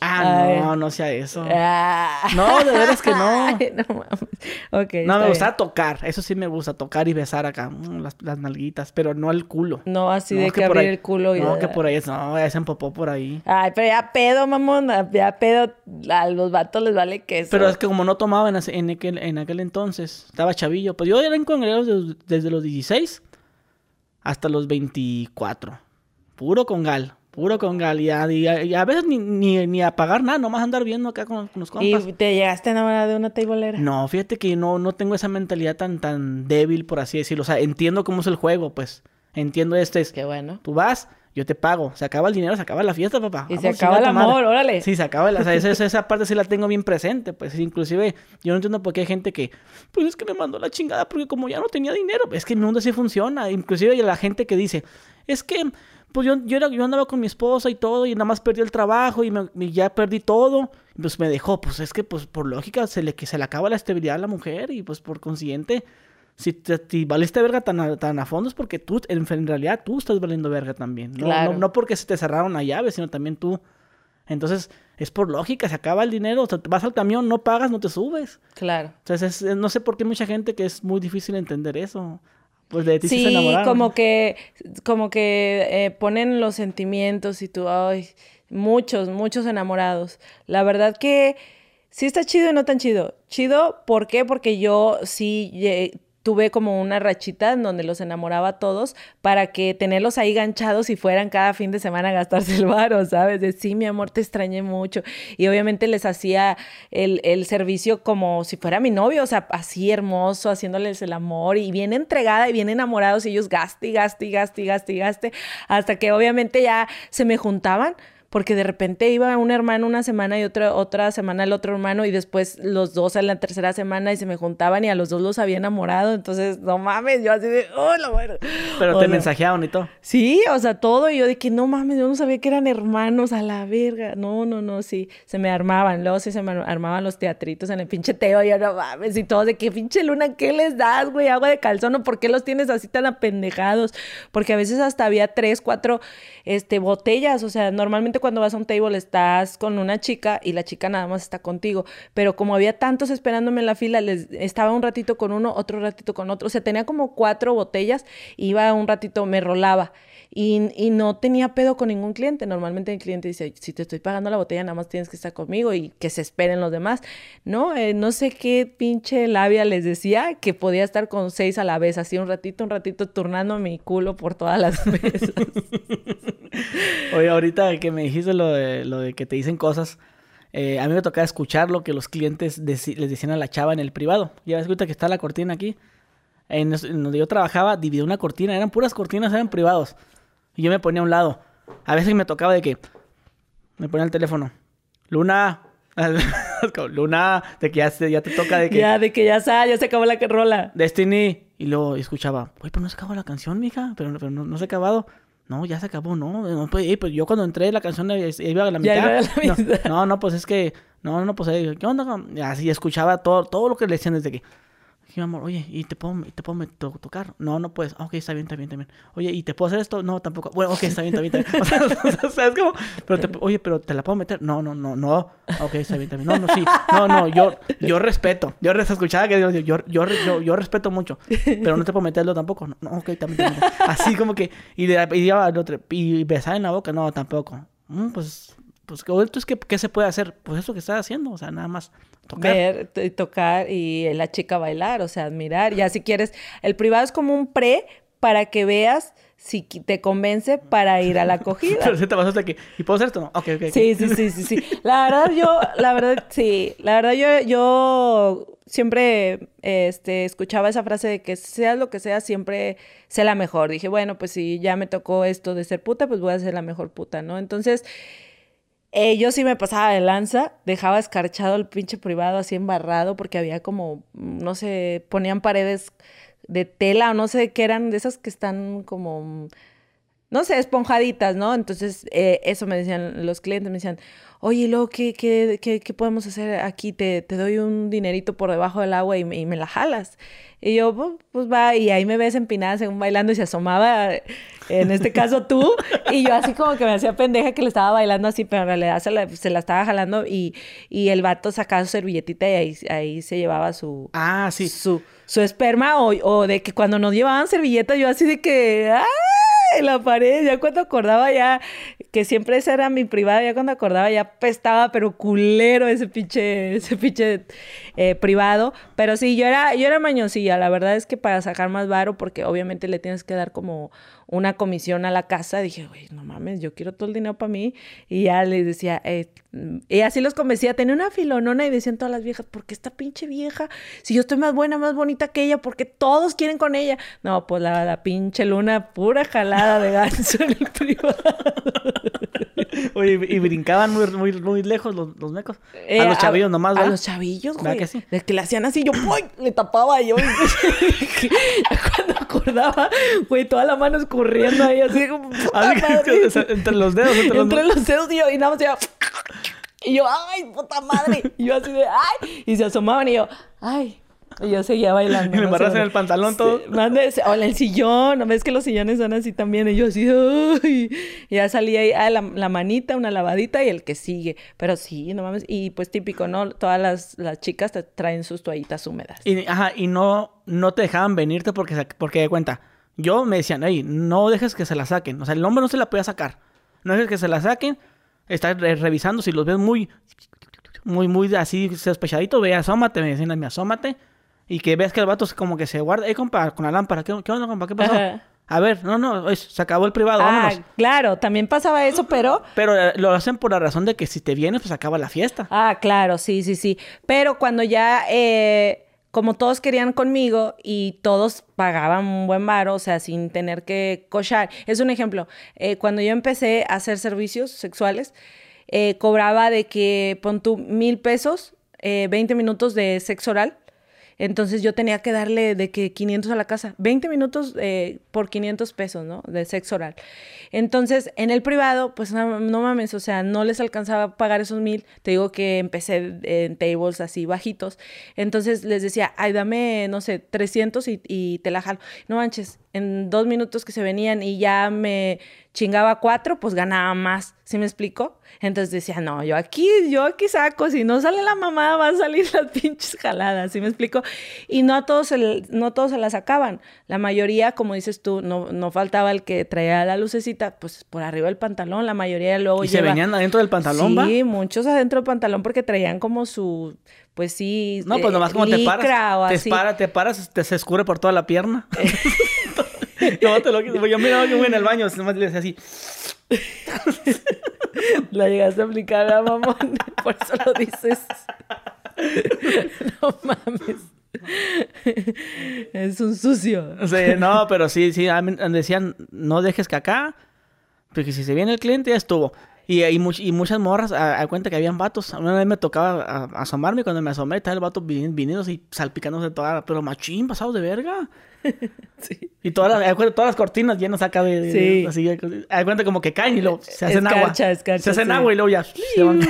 [SPEAKER 1] ah,
[SPEAKER 2] ay.
[SPEAKER 1] no, no sea eso.
[SPEAKER 2] Ah.
[SPEAKER 1] No, de veras que no.
[SPEAKER 2] Ay, no mames.
[SPEAKER 1] Me gusta
[SPEAKER 2] bien.
[SPEAKER 1] tocar, eso sí me gusta, tocar y besar acá, mm, las, las nalguitas, pero no el culo.
[SPEAKER 2] No así
[SPEAKER 1] No,
[SPEAKER 2] de que, abrir
[SPEAKER 1] ahí-
[SPEAKER 2] el culo y...
[SPEAKER 1] No, que por ahí es, no, ya se empopó por ahí.
[SPEAKER 2] Ay, pero ya pedo, mamón. Ya pedo. A los vatos les vale queso.
[SPEAKER 1] Pero es que como no tomaba en, en aquel, en aquel entonces, estaba chavillo, pues yo era en congresos desde, desde los 16 hasta los 24. Puro congal, puro congal. Y a, y a- y a veces ni, ni, ni a pagar nada, nomás andar viendo acá con, con los compas.
[SPEAKER 2] ¿Y te llegaste a enamorar de una tableera?
[SPEAKER 1] No, fíjate que no, no tengo esa mentalidad tan, tan débil, por así decirlo. O sea, entiendo cómo es el juego, pues. Entiendo este es.
[SPEAKER 2] Qué bueno.
[SPEAKER 1] Tú vas, yo te pago. Se acaba el dinero, se acaba la fiesta, papá.
[SPEAKER 2] Y se acaba el amor, órale.
[SPEAKER 1] Sí, se acaba. el- O sea, esa, esa- esa parte sí la tengo bien presente. Pues inclusive, yo no entiendo por qué hay gente que, pues es que me mandó la chingada porque como ya no tenía dinero. Es que mi mundo sí funciona. Inclusive hay la gente que dice, es que, pues yo, yo, era, yo andaba con mi esposa y todo y nada más perdí el trabajo y, me- y ya perdí todo. Pues me dejó. Pues es que, pues por lógica, se le, que se le acaba la estabilidad a la mujer y pues por consiguiente... Si te si valiste verga tan a, tan a fondo es porque tú, en, en realidad, tú estás valiendo verga también. No,
[SPEAKER 2] Claro.
[SPEAKER 1] no, no porque se te cerraron la llave, sino también tú. Entonces, es por lógica, se acaba el dinero, o sea, vas al camión, no pagas, no te subes.
[SPEAKER 2] Claro.
[SPEAKER 1] Entonces, es- no sé por qué mucha gente que es muy difícil entender eso. Pues de ti sí, se
[SPEAKER 2] como que, como que eh, ponen los sentimientos y tú, ay, muchos, muchos enamorados. La verdad que sí está chido y no tan chido. Chido, ¿por qué? Porque yo sí tuve como una rachita en donde los enamoraba a todos para que tenerlos ahí ganchados y fueran cada fin de semana a gastarse el varo, ¿sabes? De sí, mi amor, te extrañé mucho. Y obviamente les hacía el, el servicio como si fuera mi novio, o sea, así hermoso, haciéndoles el amor y bien entregada y bien enamorados y ellos gaste y gaste y gaste hasta que obviamente ya se me juntaban. Porque de repente iba un hermano una semana y otra, otra semana el otro hermano y después los dos en la tercera semana y se me juntaban y a los dos los había enamorado. Entonces, no mames, yo así de, oh, la madre".
[SPEAKER 1] Pero
[SPEAKER 2] O
[SPEAKER 1] te
[SPEAKER 2] sea,
[SPEAKER 1] mensajearon y todo.
[SPEAKER 2] Sí, o sea, todo. Y yo de que no mames, yo no sabía que eran hermanos a la verga. No, no, no, sí. Se me armaban. Luego sí se me armaban los teatritos en el pinche teo. Y yo no mames. Y todo de que pinche luna, ¿qué les das, güey? Agua de calzón. ¿O por qué los tienes así tan apendejados? Porque a veces hasta había tres, cuatro este, botellas. O sea, normalmente cuando vas a un table estás con una chica y la chica nada más está contigo. Pero como había tantos esperándome en la fila, les estaba un ratito con uno, otro ratito con otro. O sea, tenía como cuatro botellas. Iba un ratito, me rolaba. Y, no tenía pedo con ningún cliente. Normalmente el cliente dice, si te estoy pagando la botella, nada más tienes que estar conmigo y que se esperen los demás. No, Eh, no sé qué pinche labia les decía que podía estar con seis a la vez, así un ratito, un ratito, turnando mi culo por todas las mesas.
[SPEAKER 1] Oye, ahorita que me dijiste lo de, lo de que te dicen cosas, eh, a mí me tocaba escuchar lo que los clientes les decían a la chava en el privado. Ya ves ahorita que está la cortina aquí. En, en donde yo trabajaba, dividí una cortina, eran puras cortinas, eran privados. Y yo me ponía a un lado. A veces me tocaba de que, Me pone el teléfono. Luna. Luna, de que ya, te toca de que.
[SPEAKER 2] Ya, de que ya sale, ya se acabó la rola.
[SPEAKER 1] Destiny. Y luego escuchaba, oye, pero no se acabó la canción, mija. Pero, pero no, se ha acabado. No, ya se acabó, no. no pues, pues, yo cuando entré la canción iba a la mitad. Ya iba a la mitad. No, no, pues es que. No, no, pues ¿qué onda? Así escuchaba todo, todo lo que le decían desde que mi amor, oye, ¿y te puedo, te puedo tocar? No, no puedes. ok, está bien, está bien, está bien. Oye, ¿y te puedo hacer esto? No, tampoco. Bueno, ok, está bien, está bien, está bien. O sea, es como, pero te, oye, pero ¿te la puedo meter? No, no, no, no. Ok, está bien, está bien. No, no, sí. No, no, yo, yo respeto. Yo escuchaba que yo, yo, yo, yo, respeto mucho. Pero no te puedo meterlo tampoco. No, ok, también, también. Así como que, y, le, y, otro, y besar en la boca, no, tampoco. Mm, pues pues entonces ¿qué, ¿qué, se puede hacer? Pues eso que estás haciendo, o sea, nada más
[SPEAKER 2] tocar. Ver, tocar y la chica bailar, o sea, admirar. Ya si quieres, el privado es como un pre para que veas si te convence para ir a la acogida.
[SPEAKER 1] Pero te vas hasta que, ¿y puedo hacer esto? No, ok, ok.
[SPEAKER 2] Sí, sí, sí, sí, sí. La verdad yo, la verdad, sí, la verdad yo, yo siempre este, escuchaba esa frase de que seas lo que sea, siempre sé la mejor. Dije, bueno, pues si ya me tocó esto de ser puta, pues voy a ser la mejor puta, ¿no? Entonces, eh, yo sí me pasaba de lanza, dejaba escarchado el pinche privado así embarrado porque había como, no sé, ponían paredes de tela o no sé qué eran, de esas que están como, no sé, esponjaditas, ¿no? Entonces, eh, eso me decían los clientes, me decían, oye, luego, ¿qué, qué, qué, qué podemos hacer aquí? Te, te, doy un dinerito por debajo del agua y me, y me la jalas. Y yo, pues, pues, va, y ahí me ves empinada según bailando y se asomaba, en este caso tú, y yo así como que me hacía pendeja que le estaba bailando así, pero en realidad se la, se la estaba jalando y, y, el vato sacaba su servilletita y ahí, ahí se llevaba su...
[SPEAKER 1] Ah, sí.
[SPEAKER 2] Su, su esperma o, o de que cuando nos llevaban servilletas yo así de que... ¡ah! En la pared, ya cuando acordaba ya, que siempre esa era mi privada, ya cuando acordaba ya pestaba, pero culero ese pinche, ese pinche eh, privado. Pero sí, yo era, yo era mañosilla, la verdad es que para sacar más varo, porque obviamente le tienes que dar como una comisión a la casa, dije, güey, no mames, yo quiero todo el dinero para mí. Y ya les decía, eh, y así los convencía, tenía una filonona y decían todas las viejas, ¿por qué esta pinche vieja? Si yo estoy más buena, más bonita que ella, porque todos quieren con ella. No, pues la, la pinche luna, pura jalada de ganso en el privado.
[SPEAKER 1] Oye, y brincaban muy, muy, muy lejos los, los mecos. a los eh, chavillos nomás,
[SPEAKER 2] ¿verdad? A los chavillos, güey. Que sí? que le hacían así, yo, ¡pum! Le tapaba yo. Cuando acordaba, güey, toda la mano escurriendo ahí, así como...
[SPEAKER 1] entre los dedos,
[SPEAKER 2] entre, entre los... dedos, y, yo, y nada más iba... Y yo, ¡ay, puta madre! Y yo así de, ¡ay! Y se asomaban y yo, ¡ay! Y yo seguía bailando.
[SPEAKER 1] Y me embarras en el pantalón todo.
[SPEAKER 2] o en el sillón. ¿No ves que los sillones son así también? Y yo así, ¡ay! Y ya salía ahí, ah, la, la, manita, una lavadita y el que sigue. Pero sí, no mames. Y pues típico, ¿no? Todas las, las chicas te traen sus toallitas húmedas.
[SPEAKER 1] Y, ajá, y no, no te dejaban venirte porque, porque de cuenta. Yo me decían, ey, no dejes que se la saquen. O sea, el hombre no se la puede sacar. No dejes que se la saquen. Está revisando. Si los ves muy, muy, muy así sospechadito, ve, asómate. Me decían, me asómate y que ves que el vato como que se guarda, eh, compa, con la lámpara, ¿qué, qué onda, compa? ¿Qué pasó? A ver, no, no, se acabó el privado, ah,
[SPEAKER 2] claro, también pasaba eso, pero...
[SPEAKER 1] Pero eh, lo hacen por la razón de que si te vienes, pues acaba la fiesta.
[SPEAKER 2] Ah, claro, sí, sí, sí. Pero cuando ya, eh, como todos querían conmigo y todos pagaban un buen varo, o sea, sin tener que cochar. Es un ejemplo, eh, cuando yo empecé a hacer servicios sexuales, cobraba de que, pon tú, mil pesos, 20 minutos de sexo oral entonces yo tenía que darle de que 500 a la casa, 20 minutos eh, por 500 pesos, ¿no? De sexo oral. Entonces, en el privado, pues no, mames, o sea, no les alcanzaba a pagar esos mil. Te digo que empecé en tables así bajitos. Entonces les decía, ay, dame, no sé, 300 y, y te la jalo. No manches, en dos minutos que se venían y ya me chingaba cuatro, pues ganaba más. ¿Sí me explico? Entonces decía, no, yo aquí, yo aquí saco, si no sale la mamá, van a salir las pinches jaladas, ¿sí me explico? Y no a todos se, no todos se la sacaban. La mayoría, como dices tú, no, no faltaba el que traía la lucecita, pues por arriba del pantalón, la mayoría luego
[SPEAKER 1] ¿Y se venían adentro del pantalón,
[SPEAKER 2] Sí, muchos adentro del pantalón porque traían como su, pues sí,
[SPEAKER 1] No, pues nomás como te paras, te, para, te paras, te se escurre por toda la pierna. no, te lo Yo miraba que voy en el baño, nomás le decía así.
[SPEAKER 2] La llegaste a aplicar a mamón, por eso lo dices. No mames. Es un sucio.
[SPEAKER 1] Sí, no, pero sí, sí, decían, no dejes que acá, porque si se viene el cliente ya estuvo. Y, y, y muchas morras, a, a, cuenta que habían vatos. Una vez me tocaba a, asomarme, cuando me asomé, estaba el vato viniendo y salpicándose toda, pero machín, pasado de verga. sí. Y todas las, todas las cortinas llenas acá de... Sí. Así, a cuenta como que caen y luego se hacen escarcha, agua. Escarcha, se hacen sí. agua y luego ya se van.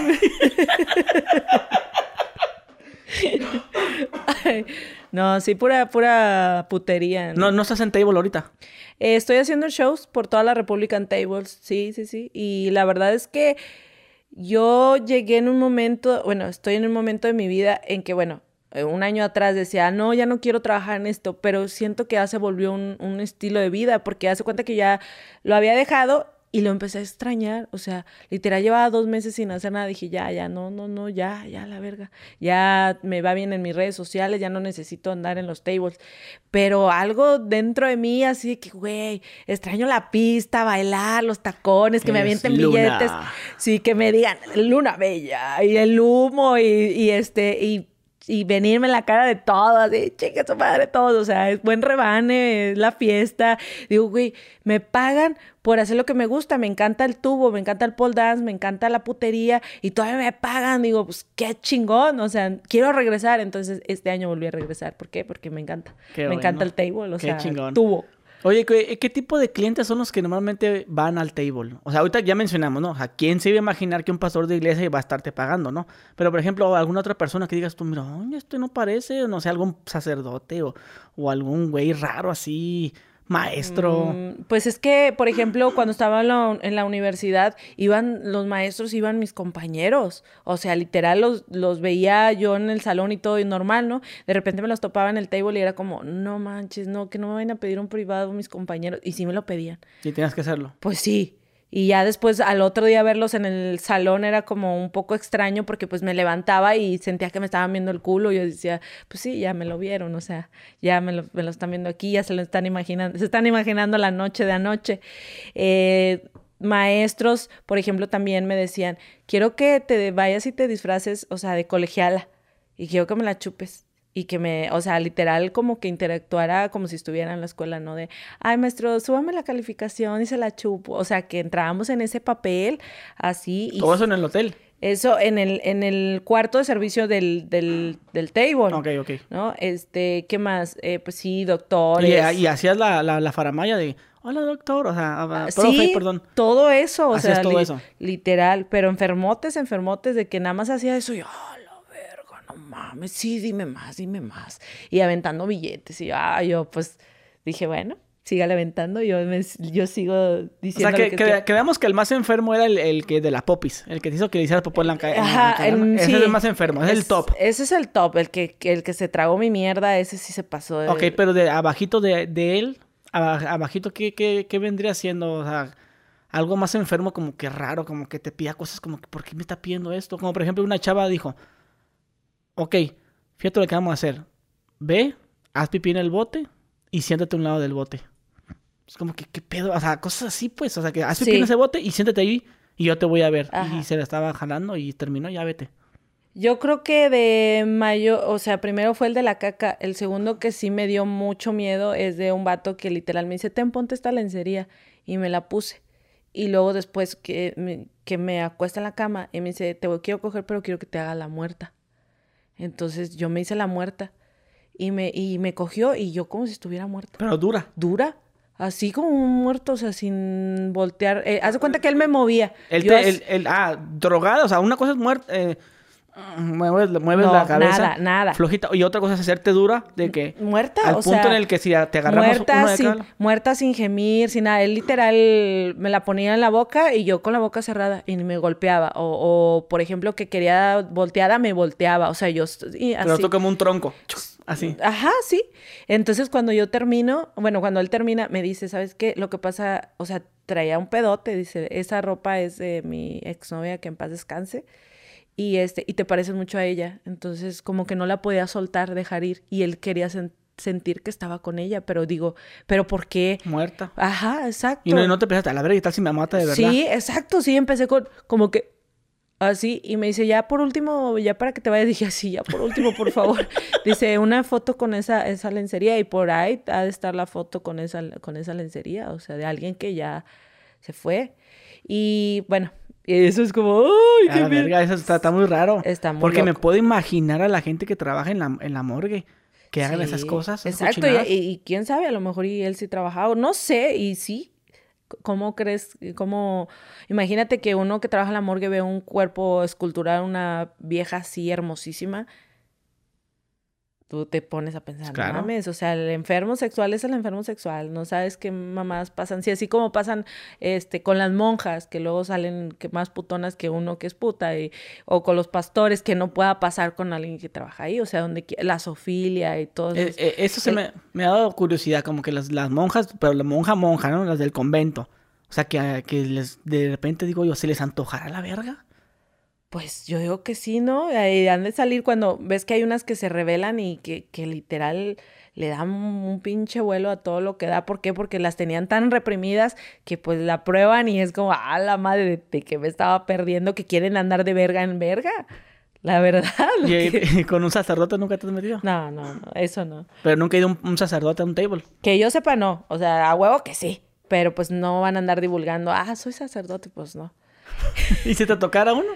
[SPEAKER 2] no, sí, pura, pura putería.
[SPEAKER 1] ¿no? ¿No, estás en table ahorita?
[SPEAKER 2] Eh, estoy haciendo shows por toda la República en tables, sí, sí, sí. Y la verdad es que yo llegué en un momento, bueno, estoy en un momento de mi vida en que, bueno, eh, un año atrás decía, no, ya no quiero trabajar en esto, pero siento que ya se volvió un, un estilo de vida porque hace cuenta que ya lo había dejado y lo empecé a extrañar, o sea, literal llevaba dos meses sin hacer nada, dije, ya, ya, no, no, no, ya, ya, la verga, ya me va bien en mis redes sociales, ya no necesito andar en los tables, pero algo dentro de mí así que, güey, extraño la pista, bailar, los tacones, que me avienten billetes, sí, que me digan, luna bella, y el humo, y, y este, y y venirme en la cara de todos, así, chica, su madre, todos, o sea, es buen rebane, es la fiesta. Digo, güey, me pagan por hacer lo que me gusta, me encanta el tubo, me encanta el pole dance, me encanta la putería y todavía me pagan. Digo, pues qué chingón, o sea, quiero regresar. Entonces, este año volví a regresar. ¿Por qué? Porque me encanta. me encanta el table, o sea, tubo.
[SPEAKER 1] Oye, ¿qué, tipo de clientes son los que normalmente van al table? O sea, ahorita ya mencionamos, ¿no? ¿A quién se iba a imaginar que un pastor de iglesia iba a estarte pagando, ¿no? Pero, por ejemplo, alguna otra persona que digas tú, mira, esto no parece, no sé, algún sacerdote o, o algún güey raro así, maestro?
[SPEAKER 2] Mm, pues es que, por ejemplo, cuando estaba en la, universidad, iban los maestros, iban mis compañeros. O sea, literal los, los veía yo en el salón y todo y normal, ¿no? De repente me los topaba en el table y era como, no manches, no, que no me vayan a pedir un privado mis compañeros. Y sí me lo pedían.
[SPEAKER 1] ¿Y tienes que hacerlo?
[SPEAKER 2] Pues sí. Y ya después al otro día verlos en el salón era como un poco extraño porque pues me levantaba y sentía que me estaban viendo el culo. Y yo decía, pues sí, ya me lo vieron, o sea, ya me lo, me lo están viendo aquí, ya se lo están imaginando, se están imaginando la noche de anoche. Eh, maestros, por ejemplo, también me decían, quiero que te vayas y te disfraces, o sea, de colegiala y quiero que me la chupes y que me, o sea, literal como que interactuara como si estuviera en la escuela, ¿no? De, ay, maestro, súbame la calificación y se la chupo. O sea, que entrábamos en ese papel así.
[SPEAKER 1] Y ¿Todo eso en el hotel?
[SPEAKER 2] Eso en el, en el cuarto de servicio del, del, del table.
[SPEAKER 1] Ok, ok.
[SPEAKER 2] ¿No? Este, ¿qué más? Eh, pues sí, doctores.
[SPEAKER 1] Y, y hacías la, la, la faramaya de, hola doctor, o sea,
[SPEAKER 2] ah, profe, sí, perdón. todo eso, o sea, todo eso. literal, pero enfermotes, enfermotes de que nada más hacía eso y yo, mames, sí, dime más, dime más. Y aventando billetes. Y ah, yo pues dije, bueno, siga aventando, yo, yo sigo diciendo.
[SPEAKER 1] O sea, que, que, que, veamos que el más enfermo era el, que de la popis, el que te hizo que le hicieras popó en la calle. Ajá, ese es el más enfermo, es, el top.
[SPEAKER 2] Ese es el top, el que, el que se tragó mi mierda, ese sí se pasó. De...
[SPEAKER 1] Ok, pero de abajito de, de él, abajito, ¿qué, qué, qué vendría siendo? O sea, algo más enfermo, como que raro, como que te pida cosas como, ¿por qué me está pidiendo esto? Como por ejemplo, una chava dijo, ok, fíjate lo que vamos a hacer. Ve, haz pipí en el bote y siéntate a un lado del bote. Es como que, ¿qué pedo? O sea, cosas así, pues. O sea, que haz pipí en ese bote y siéntate ahí y yo te voy a ver. Y se la estaba jalando y terminó, ya vete.
[SPEAKER 2] Yo creo que de mayo, o sea, primero fue el de la caca. El segundo que sí me dio mucho miedo es de un vato que literal me dice, ten, ponte esta lencería. Y me la puse. Y luego después que me, que me acuesta en la cama y me dice, te quiero coger, pero quiero que te haga la muerta. Entonces yo me hice la muerta y me, y me cogió y yo como si estuviera muerta.
[SPEAKER 1] Pero dura.
[SPEAKER 2] Dura. Así como un muerto, o sea, sin voltear. Eh, haz de cuenta que él me movía.
[SPEAKER 1] El, el, el, ah, drogado, o sea, una cosa es muerta. Eh, mueves, mueves la cabeza.
[SPEAKER 2] Nada, nada.
[SPEAKER 1] Flojita. Y otra cosa es hacerte dura de que.
[SPEAKER 2] Muerta,
[SPEAKER 1] al punto en el que si te agarramos
[SPEAKER 2] muerta,
[SPEAKER 1] uno de
[SPEAKER 2] sin, muerta sin gemir, sin nada. Él literal me la ponía en la boca y yo con la boca cerrada y me golpeaba. O, o por ejemplo, que quería volteada, me volteaba. O sea, yo. Y
[SPEAKER 1] así. Pero como un tronco. Así.
[SPEAKER 2] Ajá, sí. Entonces, cuando yo termino, bueno, cuando él termina, me dice, ¿sabes qué? Lo que pasa, o sea, traía un pedote, dice, esa ropa es de mi exnovia, que en paz descanse y este y te pareces mucho a ella. Entonces como que no la podía soltar dejar ir y él quería sentir que estaba con ella pero digo pero por qué
[SPEAKER 1] muerta.
[SPEAKER 2] Ajá exacto.
[SPEAKER 1] Y no, no te pensaste a la verdad y tal si me mata de verdad
[SPEAKER 2] sí exacto sí empecé con como que así y me dice ya por último ya para que te vayas dije así ya por último por favor dice una foto con esa esa lencería y por ahí ha de estar la foto con esa con esa lencería o sea de alguien que ya se fue. Y bueno Y eso es como, ¡ay, qué
[SPEAKER 1] verga, eso está, está muy raro.
[SPEAKER 2] Está muy
[SPEAKER 1] Porque me puedo imaginar a la gente que trabaja en la, en la morgue que hagan esas cosas.
[SPEAKER 2] Exacto, y, quién sabe, a lo mejor y él sí trabajaba, no sé, y sí. ¿Cómo crees? ¿Cómo? Imagínate que uno que trabaja en la morgue ve un cuerpo escultural, una vieja así hermosísima. Tú te pones a pensar, no
[SPEAKER 1] Claro.
[SPEAKER 2] mames, o sea, el enfermo sexual es el enfermo sexual, no sabes qué mamadas pasan. Sí, así como pasan este con las monjas, que luego salen que más putonas que uno que es puta, y, o con los pastores, que no pueda pasar con alguien que trabaja ahí, o sea, donde la sofilia y todo
[SPEAKER 1] Eh,
[SPEAKER 2] eso.
[SPEAKER 1] eh, eso se
[SPEAKER 2] el-
[SPEAKER 1] me, me ha dado curiosidad, como que las, las monjas, pero la monja monja, ¿no? Las del convento. O sea, que, que les, de repente digo yo, ¿se les antojará la verga?
[SPEAKER 2] Pues yo digo que sí, ¿no? Ahí han de salir cuando ves que hay unas que se rebelan y que, que literal le dan un pinche vuelo a todo lo que da. ¿Por qué? Porque las tenían tan reprimidas que pues la prueban y es como, ah, la madre de, que me estaba perdiendo, que quieren andar de verga en verga. La verdad. lo
[SPEAKER 1] Y,
[SPEAKER 2] que-
[SPEAKER 1] con un sacerdote nunca te has metido.
[SPEAKER 2] No, no, no, eso no.
[SPEAKER 1] Pero nunca he ido un, un sacerdote a un table.
[SPEAKER 2] Que yo sepa, no. O sea, a huevo que sí. Pero pues no van a andar divulgando, ah, soy sacerdote, pues no.
[SPEAKER 1] ¿Y si te tocara uno?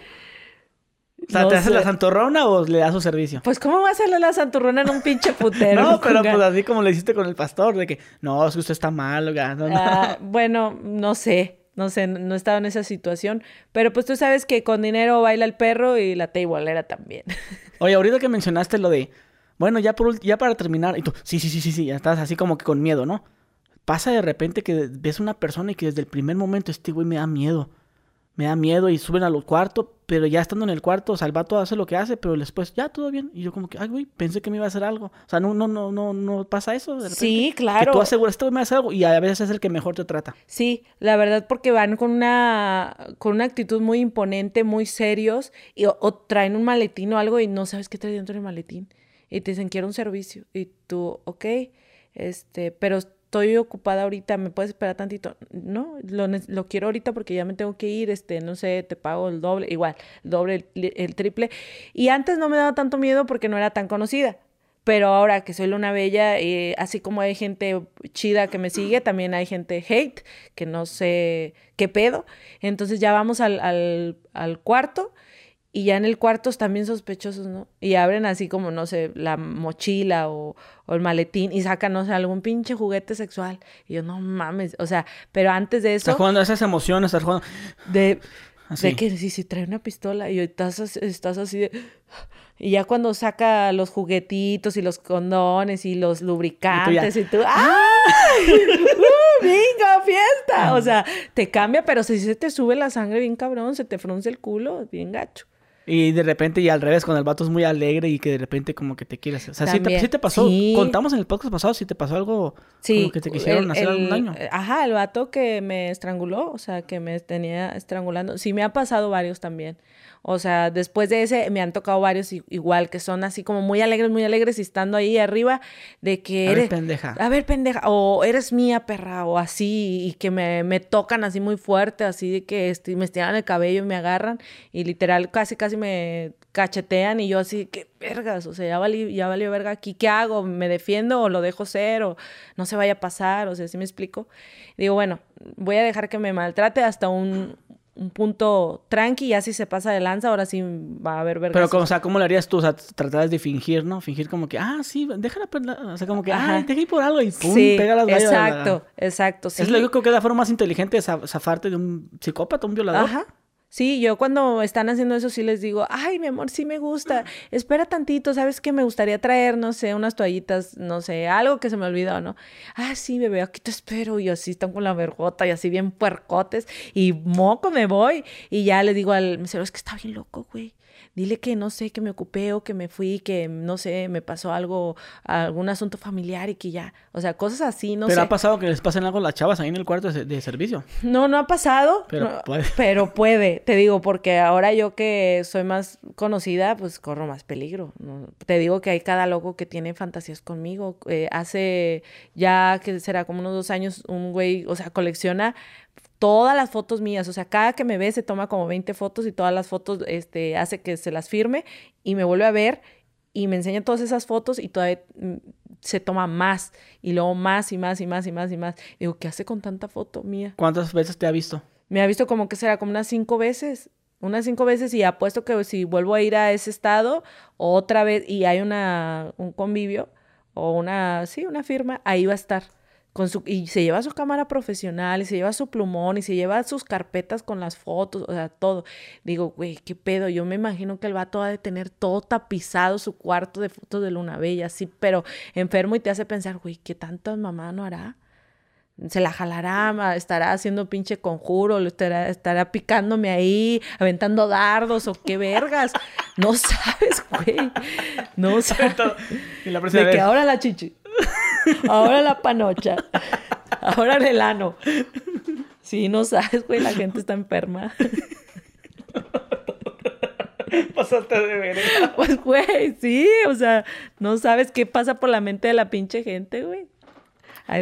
[SPEAKER 1] O sea,
[SPEAKER 2] No
[SPEAKER 1] ¿te haces la
[SPEAKER 2] sé.
[SPEAKER 1] santorrona o le das su servicio?
[SPEAKER 2] Pues, ¿cómo va a hacerle la santurrona en un pinche putero?
[SPEAKER 1] no, pero pues así como le hiciste con el pastor, de que no, es que usted está mal, no, no.
[SPEAKER 2] Ah, bueno, no sé, no sé, no he estado en esa situación, pero pues tú sabes que con dinero baila el perro y la tableera también.
[SPEAKER 1] Oye, ahorita que mencionaste lo de, bueno, ya, por, ya para terminar, y tú, sí, sí, sí, sí, sí, ya estás así como que con miedo, ¿no? Pasa de repente que ves una persona y que desde el primer momento este güey me da miedo. Me da miedo y suben a los cuartos, pero ya estando en el cuarto, o sea, el vato hace lo que hace, pero después, ya, todo bien. Y yo como que, ay, güey, pensé que me iba a hacer algo. O sea, no, no, no, no, no pasa eso. de repente?
[SPEAKER 2] Sí,
[SPEAKER 1] Que
[SPEAKER 2] claro.
[SPEAKER 1] tú aseguras, este güey me hace algo y a veces es el que mejor te trata.
[SPEAKER 2] Sí, la verdad porque van con una con una actitud muy imponente, muy serios y o, o traen un maletín o algo y no sabes qué trae dentro del maletín y te dicen quiero un servicio y tú, ok, este, pero estoy ocupada ahorita, ¿me puedes esperar tantito? No, lo, lo quiero ahorita porque ya me tengo que ir, este, no sé, te pago el doble, igual, el doble, el, el triple. Y antes no me daba tanto miedo porque no era tan conocida. Pero ahora que soy Luna Bella, eh, así como hay gente chida que me sigue, también hay gente hate, que no sé qué pedo. Entonces ya vamos al, al, al cuarto y ya en el cuarto están bien sospechosos, ¿no? Y abren así como, no sé, la mochila o, o el maletín y sacan, no sé, algún pinche juguete sexual. Y yo, no mames, o sea, pero antes de
[SPEAKER 1] Estás
[SPEAKER 2] eso,
[SPEAKER 1] jugando a esas emociones, estás jugando
[SPEAKER 2] de,
[SPEAKER 1] así.
[SPEAKER 2] de que si, si trae una pistola y estás, estás así de... Y ya cuando saca los juguetitos y los condones y los lubricantes y tú, ¡ay! ¡Uh, ¡Bingo, fiesta! O sea, te cambia, pero si se te sube la sangre bien cabrón, se te frunce el culo, bien gacho.
[SPEAKER 1] Y de repente, y al revés, cuando el vato es muy alegre y que de repente como que te quieres... O sea, sí te, sí te pasó,
[SPEAKER 2] Sí.
[SPEAKER 1] contamos en el podcast pasado si te pasó algo
[SPEAKER 2] Sí.
[SPEAKER 1] como que te quisieron
[SPEAKER 2] el-
[SPEAKER 1] hacer algún
[SPEAKER 2] el-
[SPEAKER 1] daño.
[SPEAKER 2] Ajá, el vato que me estranguló, o sea, que me tenía estrangulando. Sí, me ha pasado varios también. O sea, después de ese me han tocado varios igual, que son así como muy alegres, muy alegres y estando ahí arriba de que
[SPEAKER 1] A ver, pendeja.
[SPEAKER 2] A ver, pendeja. O eres mía, perra, o así, y que me, me tocan así muy fuerte, así de que esti- me estiran el cabello y me agarran, y literal casi, casi me cachetean, y yo así, qué vergas, o sea, ya valió, ya valió verga aquí, ¿qué hago? ¿Me defiendo o lo dejo ser? O no se vaya a pasar, o sea, ¿sí me explico? Digo, bueno, voy a dejar que me maltrate hasta un, un punto tranqui, ya si se pasa de lanza, ahora sí va a haber vergas.
[SPEAKER 1] Pero, como, o sea, ¿cómo lo harías tú? O sea, tratabas de fingir, ¿no? Fingir como que, ah, sí, déjala, perla-". o sea, como que,
[SPEAKER 2] Ajá.
[SPEAKER 1] ah, deja ir por algo y pum,
[SPEAKER 2] sí,
[SPEAKER 1] pega las a la-
[SPEAKER 2] exacto, exacto, sí.
[SPEAKER 1] Es lo que es la forma más inteligente de za- zafarte de un psicópata, un violador.
[SPEAKER 2] Ajá. Sí, yo cuando están haciendo eso sí les digo, ay, mi amor, sí me gusta, espera tantito, ¿sabes qué? Me gustaría traer, no sé, unas toallitas, no sé, algo que se me olvidó, ¿no? Ah, sí, bebé, aquí te espero, y así están con la vergota y así bien puercotes, y moco me voy, y ya le digo al mesero, es que está bien loco, güey. Dile que no sé, que me ocupé o que me fui, que no sé, me pasó algo, algún asunto familiar y que ya, o sea, cosas así, no
[SPEAKER 1] Pero
[SPEAKER 2] sé.
[SPEAKER 1] ha pasado que les pasen algo a las chavas ahí en el cuarto de, de servicio.
[SPEAKER 2] No, no ha pasado.
[SPEAKER 1] Pero
[SPEAKER 2] no,
[SPEAKER 1] puede.
[SPEAKER 2] Pero puede, te digo, porque ahora yo que soy más conocida, pues corro más peligro. ¿no? Te digo que hay cada loco que tiene fantasías conmigo. Eh, hace ya que será como unos dos años, un güey, o sea, colecciona todas las fotos mías. O sea, cada que me ve se toma como 20 fotos y todas las fotos este, hace que se las firme y me vuelve a ver y me enseña todas esas fotos y todavía mm, se toma más y luego más y más y más y más y más. Digo, ¿qué hace con tanta foto mía?
[SPEAKER 1] ¿Cuántas veces te ha visto?
[SPEAKER 2] Me ha visto como que será como unas cinco veces. Unas cinco veces y apuesto que si vuelvo a ir a ese estado otra vez y hay una, un convivio o una, sí, una firma, ahí va a estar. Con su, y se lleva su cámara profesional, y se lleva su plumón, y se lleva sus carpetas con las fotos, o sea, todo. Digo, güey, qué pedo. Yo me imagino que el vato va a tener todo tapizado su cuarto de fotos de Luna Bella, sí, pero enfermo y te hace pensar, güey, ¿qué tantas mamá no hará? se la jalará, estará haciendo pinche conjuro, estará, estará picándome ahí, aventando dardos o qué vergas. No sabes, güey. No sabes. de que ahora la chichi, ahora la panocha, ahora el elano. Sí, no sabes, güey, la gente está enferma.
[SPEAKER 1] Pasaste de ver.
[SPEAKER 2] Pues, güey, sí, o sea, no sabes qué pasa por la mente de la pinche gente, güey.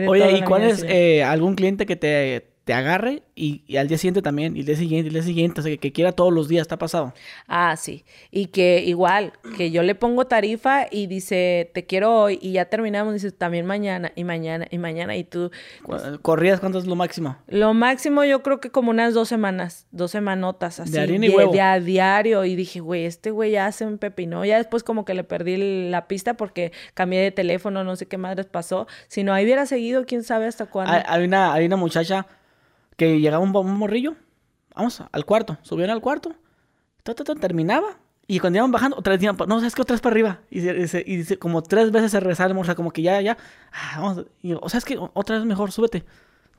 [SPEAKER 1] Oye, ¿y cuál es eh, algún cliente que te, te agarre y, al día siguiente también, y el día siguiente, y el día siguiente, o sea, que, quiera todos los días, ¿está pasado?
[SPEAKER 2] Ah, sí. Y que igual, que yo le pongo tarifa y dice, te quiero hoy, y ya terminamos, dice, también mañana, y mañana, y mañana, y tú...
[SPEAKER 1] ¿Corrías cuánto es lo máximo?
[SPEAKER 2] Lo máximo yo creo que como unas dos semanas, dos semanotas, así.
[SPEAKER 1] De harina y huevo.
[SPEAKER 2] De, a diario, y dije, güey, este güey ya se me pepinó. Ya después como que le perdí la pista porque cambié de teléfono, no sé qué madres pasó. Si no, ahí hubiera seguido, quién sabe hasta cuándo.
[SPEAKER 1] Hay, una, hay una muchacha que llegaba un, morrillo, vamos al cuarto, subieron al cuarto, terminaba. Y cuando iban bajando, otra vez iban, no, ¿sabes qué? Otra vez para arriba. Y, dice, y dice, como tres veces se rezaba o sea, como que ya, ya, ah, vamos. Y, o sea, es que otra vez mejor, súbete.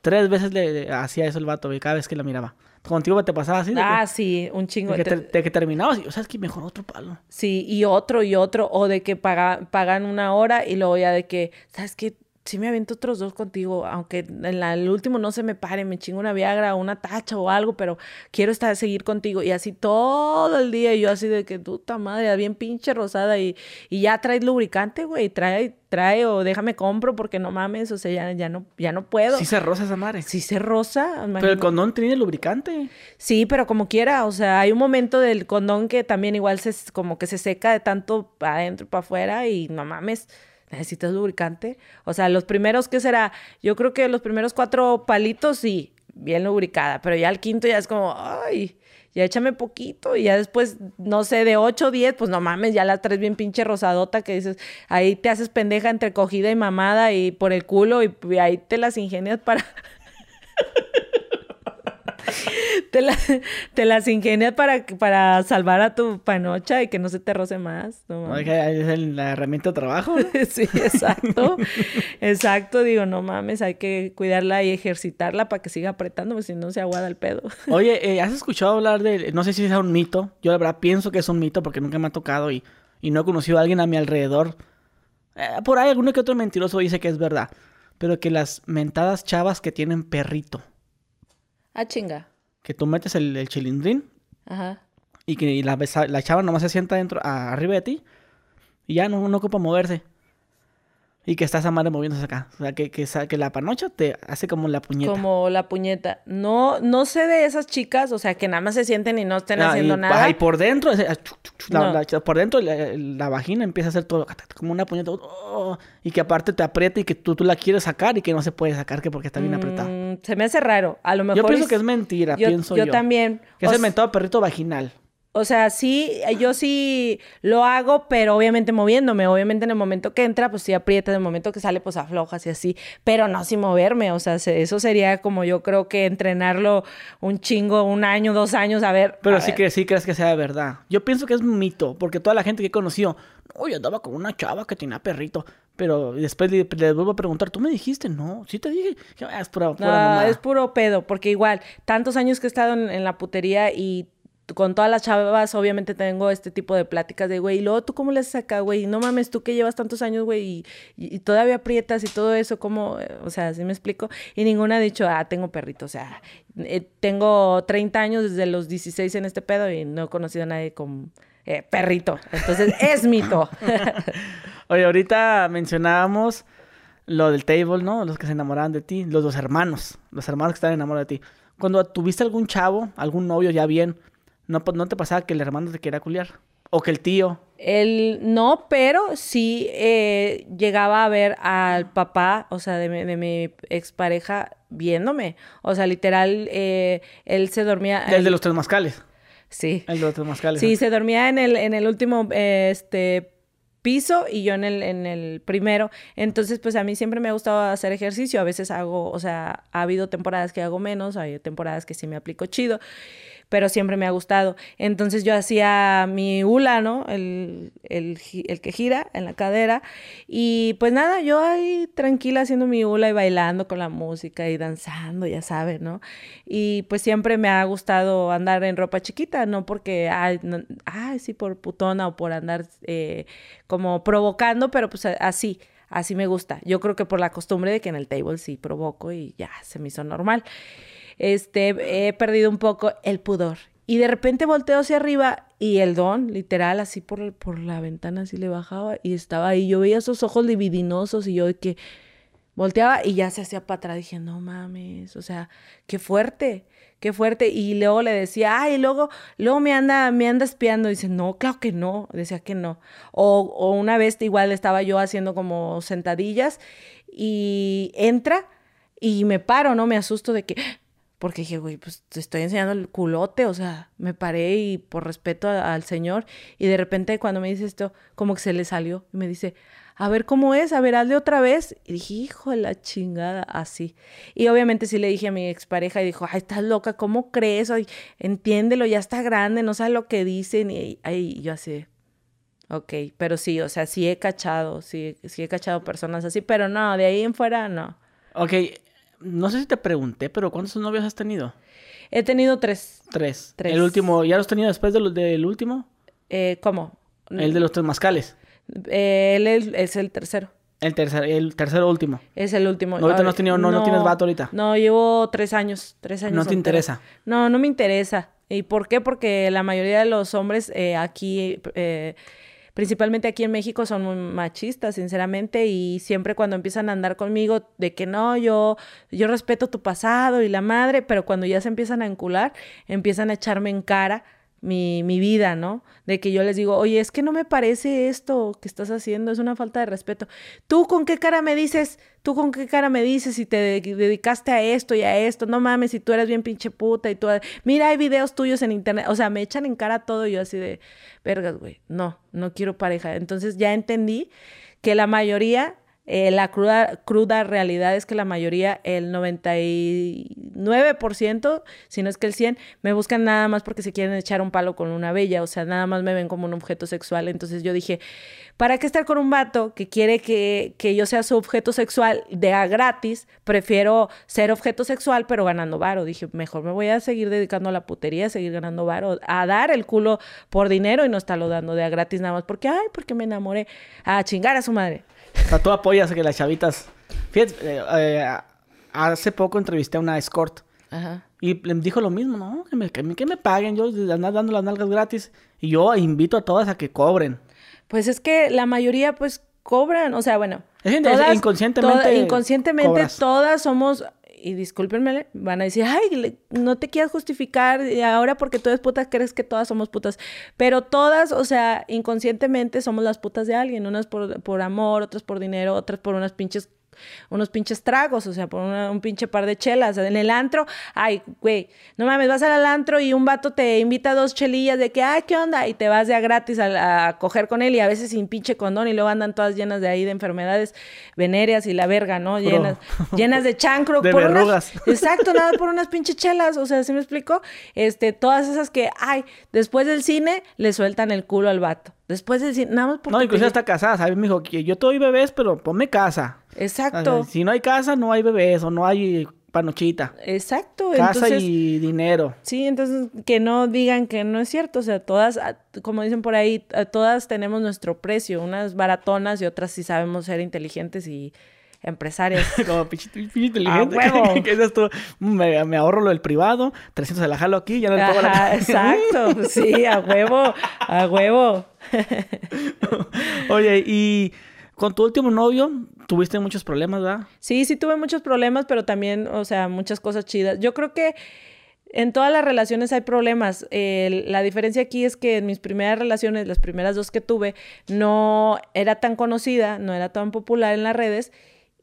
[SPEAKER 1] Tres veces le, hacía eso el vato, cada vez que la miraba. Contigo te pasaba así.
[SPEAKER 2] ah, sí, un chingo.
[SPEAKER 1] De que, de que terminabas y, o sea, es que mejor otro palo.
[SPEAKER 2] Sí, y otro y otro, o de que pagan una hora y luego ya de que, ¿sabes qué? Sí me aviento otros dos contigo, aunque en el último no se me pare, me chingo una Viagra o una tacha o algo, pero quiero estar seguir contigo. Y así todo el día, y yo así de que puta madre, bien pinche rosada, y, y ya traes lubricante, güey, trae, trae, o déjame compro porque no mames, o sea, ya, ya no, ya no puedo.
[SPEAKER 1] Sí se rosa esa madre.
[SPEAKER 2] Sí se rosa.
[SPEAKER 1] Pero el condón tiene lubricante.
[SPEAKER 2] Sí, pero como quiera, o sea, hay un momento del condón que también igual se, como que se seca de tanto para adentro para afuera, y no mames necesitas lubricante. O sea, los primeros, ¿qué será? Yo creo que los primeros cuatro palitos, sí, bien lubricada, pero ya el quinto ya es como, ay, ya échame poquito. Y ya después, no sé, de ocho o diez, pues no mames, ya la tres bien pinche rosadota que dices, ahí te haces pendeja entre cogida y mamada y por el culo y, y ahí te las ingenias para... te, te, las ingenias para, para salvar a tu panocha y que no se te roce más.
[SPEAKER 1] No, es la herramienta de trabajo.
[SPEAKER 2] sí, exacto. exacto. Digo, no mames, hay que cuidarla y ejercitarla para que siga apretando, porque si no se aguada el pedo.
[SPEAKER 1] Oye, eh, ¿has escuchado hablar de, no sé si es un mito, yo la verdad pienso que es un mito porque nunca me ha tocado y, y no he conocido a alguien a mi alrededor. Eh, por ahí alguno que otro mentiroso dice que es verdad, pero que las mentadas chavas que tienen perrito.
[SPEAKER 2] Ah, chinga
[SPEAKER 1] que tú metes el, el chilindrín
[SPEAKER 2] Ajá.
[SPEAKER 1] y que la, la chava nomás se sienta dentro, arriba de ti y ya no, no ocupa moverse. Y que está esa madre moviéndose acá. O sea, que, que, que, la panocha te hace como la puñeta.
[SPEAKER 2] Como la puñeta. No, no sé de esas chicas, o sea, que nada más se sienten y no estén ah, haciendo nada.
[SPEAKER 1] Y por dentro, por dentro la, vagina empieza a hacer todo como una puñeta. Oh, y que aparte te aprieta y que tú, tú la quieres sacar y que no se puede sacar que porque está bien apretada.
[SPEAKER 2] Mm, se me hace raro. A lo mejor.
[SPEAKER 1] Yo pienso que es mentira, pienso yo.
[SPEAKER 2] Yo también.
[SPEAKER 1] Que es el mentado perrito vaginal.
[SPEAKER 2] O sea, sí, yo sí lo hago, pero obviamente moviéndome. Obviamente en el momento que entra, pues sí aprieta, en el momento que sale, pues aflojas y así. Pero no sin moverme. O sea, eso sería como yo creo que entrenarlo un chingo, un año, dos años, a ver.
[SPEAKER 1] Pero sí que sí crees que sea verdad. Yo pienso que es un mito, porque toda la gente que he conocido, oye, andaba con una chava que tenía perrito. Pero después le, vuelvo a preguntar, ¿tú me dijiste? No, sí te dije. Ah, es pura,
[SPEAKER 2] pura Es puro pedo, porque igual, tantos años que he estado en la putería y con todas las chavas, obviamente tengo este tipo de pláticas de, güey, y luego tú cómo le haces acá, güey, no mames, tú que llevas tantos años, güey, y, todavía aprietas y todo eso, ¿cómo? O sea, ¿sí me explico? Y ninguna ha dicho, ah, tengo perrito, o sea, eh, tengo 30 años desde los 16 en este pedo y no he conocido a nadie con eh, perrito. Entonces, es mito.
[SPEAKER 1] Oye, ahorita mencionábamos lo del table, ¿no? Los que se enamoraban de ti, los dos hermanos, los hermanos que están enamorados de ti. Cuando tuviste algún chavo, algún novio ya bien, ¿No, ¿No te pasaba que el hermano te quería culiar? ¿O que el tío?
[SPEAKER 2] Él no, pero sí eh, llegaba a ver al papá, o sea, de mi, de mi expareja viéndome. O sea, literal, eh, él se dormía.
[SPEAKER 1] El de los tres mascales.
[SPEAKER 2] Sí.
[SPEAKER 1] El de los tres mascales.
[SPEAKER 2] Sí, se dormía en el, en el último eh, este, piso y yo en el, en el primero. Entonces, pues a mí siempre me ha gustado hacer ejercicio. A veces hago, o sea, ha habido temporadas que hago menos, hay temporadas que sí me aplico chido pero siempre me ha gustado. Entonces yo hacía mi hula, ¿no? El, el, el, que gira en la cadera. Y pues nada, yo ahí tranquila haciendo mi hula y bailando con la música y danzando, ya saben, ¿no? Y pues siempre me ha gustado andar en ropa chiquita, no porque, ay, ay sí, por putona o por andar eh, como provocando, pero pues así. Así me gusta. Yo creo que por la costumbre de que en el table sí provoco y ya se me hizo normal este, he perdido un poco el pudor. Y de repente volteo hacia arriba y el don, literal, así por, por la ventana, así le bajaba y estaba ahí. Yo veía esos ojos libidinosos y yo que volteaba y ya se hacía para atrás. Dije, no mames, o sea, qué fuerte, qué fuerte. Y luego le decía, ay, luego, luego me anda, me anda espiando. dice, no, claro que no. Decía que no. O, o una vez igual estaba yo haciendo como sentadillas y entra y me paro, ¿no? Me asusto de que porque dije, güey, pues te estoy enseñando el culote, o sea, me paré y por respeto al Señor. Y de repente cuando me dice esto, como que se le salió. Y me dice, a ver cómo es, a ver, hazle otra vez. Y dije, hijo de la chingada, así. Y obviamente sí le dije a mi expareja y dijo, ay, estás loca, ¿cómo crees? Ay, entiéndelo, ya está grande, no sabe lo que dicen. Y ahí yo así, ok, pero sí, o sea, sí he cachado, sí, sí he cachado personas así, pero no, de ahí en fuera no.
[SPEAKER 1] Ok, no sé si te pregunté, pero ¿cuántos novios has tenido?
[SPEAKER 2] He tenido tres.
[SPEAKER 1] Tres. tres. ¿El último, ya los tenido después de del último?
[SPEAKER 2] Eh, ¿Cómo?
[SPEAKER 1] El de los tres mascales.
[SPEAKER 2] Eh, él es, el tercero.
[SPEAKER 1] El tercer, el tercero último.
[SPEAKER 2] Es el último.
[SPEAKER 1] ahorita no has tenido, no, no, tienes vato ahorita.
[SPEAKER 2] No, llevo tres años, tres años.
[SPEAKER 1] ¿No te interesa?
[SPEAKER 2] No, no me interesa. ¿Y por qué? Porque la mayoría de los hombres eh, aquí eh, principalmente aquí en México son muy machistas, sinceramente, y siempre cuando empiezan a andar conmigo de que no, yo, yo respeto tu pasado y la madre, pero cuando ya se empiezan a encular, empiezan a echarme en cara mi, mi, vida, ¿no? De que yo les digo, oye, es que no me parece esto que estás haciendo, es una falta de respeto. ¿Tú con qué cara me dices? ¿Tú con qué cara me dices si te dedicaste a esto y a esto? No mames, si tú eres bien pinche puta y tú... Mira, hay videos tuyos en internet. O sea, me echan en cara todo y yo así de, vergas, güey, no, no quiero pareja. Entonces ya entendí que la mayoría eh, la cruda, cruda realidad es que la mayoría, el 99%, si no es que el 100%, me buscan nada más porque se quieren echar un palo con una bella, o sea, nada más me ven como un objeto sexual. Entonces yo dije, ¿para qué estar con un vato que quiere que, que yo sea su objeto sexual de a gratis? Prefiero ser objeto sexual, pero ganando varo. Dije, mejor me voy a seguir dedicando a la putería, a seguir ganando varo, a dar el culo por dinero y no estarlo dando de a gratis nada más porque, ay, porque me enamoré, a chingar a su madre.
[SPEAKER 1] O sea, tú apoyas que las chavitas. Fíjate, eh, eh, hace poco entrevisté a una escort. Ajá. Y le dijo lo mismo, ¿no? Que me, que me, paguen, yo andar dando las nalgas gratis. Y yo invito a todas a que cobren.
[SPEAKER 2] Pues es que la mayoría, pues, cobran. O sea, bueno.
[SPEAKER 1] todas, inconscientemente.
[SPEAKER 2] inconscientemente todas somos y discúlpenme, van a decir, ay, no te quieras justificar ahora porque tú eres puta, crees que todas somos putas. Pero todas, o sea, inconscientemente somos las putas de alguien, unas por, por amor, otras por dinero, otras por unas pinches unos pinches tragos, o sea, por un pinche par de chelas. En el antro, ay, güey, no mames, vas al antro y un vato te invita a dos chelillas de que, ay, ¿qué onda? Y te vas de a gratis a, coger con él y a veces sin pinche condón y luego andan todas llenas de ahí de enfermedades venéreas y la verga, ¿no? Llenas, llenas de chancro.
[SPEAKER 1] De verrugas.
[SPEAKER 2] exacto, nada por unas pinches chelas, o sea, ¿sí me explico? Este, todas esas que, ay, después del cine le sueltan el culo al vato. Después del cine, nada más porque...
[SPEAKER 1] No, incluso está casada, ¿sabes? Me dijo que yo te doy bebés, pero ponme casa.
[SPEAKER 2] Exacto.
[SPEAKER 1] si no hay casa, no hay bebés o no hay panochita.
[SPEAKER 2] Exacto.
[SPEAKER 1] Casa y dinero.
[SPEAKER 2] Sí, entonces que no digan que no es cierto. O sea, todas, ah, como dicen por ahí, ah, todas tenemos nuestro precio. Unas baratonas y otras sí sabemos ser inteligentes y empresarias.
[SPEAKER 1] como pinche, inteligente. huevo. Me, ahorro lo del privado, 300 se la jalo aquí, ya no le pongo la...
[SPEAKER 2] Exacto, sí, a huevo, a huevo.
[SPEAKER 1] Oye, y con tu último novio, tuviste muchos problemas, ¿verdad?
[SPEAKER 2] Sí, sí tuve muchos problemas, pero también, o sea, muchas cosas chidas. Yo creo que en todas las relaciones hay problemas. la diferencia aquí es que en mis primeras relaciones, las primeras dos que tuve, no era tan conocida, no era tan popular en las redes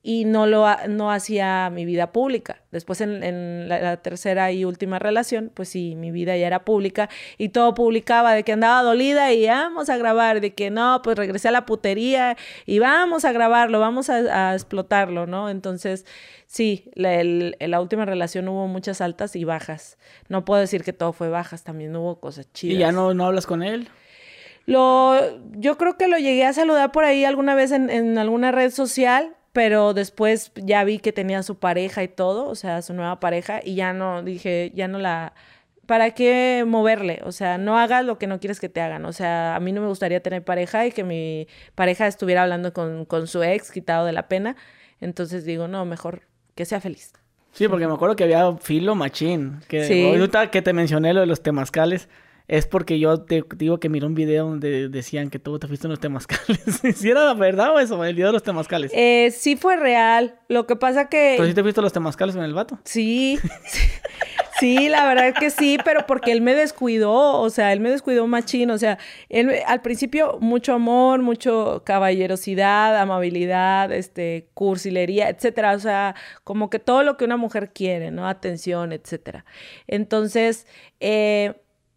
[SPEAKER 2] y no lo no hacía mi vida pública. Después en, la, tercera y última relación, pues sí, mi vida ya era pública y todo publicaba de que andaba dolida y vamos a grabar, de que no, pues regresé a la putería y vamos a grabarlo, vamos a, explotarlo, ¿no? Entonces, sí, en la última relación hubo muchas altas y bajas. No puedo decir que todo fue bajas, también hubo cosas chidas.
[SPEAKER 1] ¿Y ya no, no hablas con él?
[SPEAKER 2] Lo, yo creo que lo llegué a saludar por ahí alguna vez en, en alguna red social, pero después ya vi que tenía su pareja y todo, o sea, su nueva pareja, y ya no, dije, ya no la... ¿Para qué moverle? O sea, no hagas lo que no quieres que te hagan. O sea, a mí no me gustaría tener pareja y que mi pareja estuviera hablando con, con su ex, quitado de la pena. Entonces digo, no, mejor que sea feliz.
[SPEAKER 1] Sí, porque me acuerdo que había filo machín. Que sí. que te mencioné lo de los temazcales, es porque yo te digo que miré un video donde decían que tú te fuiste en los temazcales. ¿Si era la verdad o eso? El video de los temazcales.
[SPEAKER 2] Eh, sí fue real. Lo que pasa que...
[SPEAKER 1] ¿Pero sí te fuiste los temazcales con el vato?
[SPEAKER 2] Sí. sí. la verdad que sí, pero porque él me descuidó, o sea, él me descuidó machín, o sea, él al principio mucho amor, mucho caballerosidad, amabilidad, este, cursilería, etcétera, o sea, como que todo lo que una mujer quiere, ¿no? Atención, etcétera. Entonces, eh,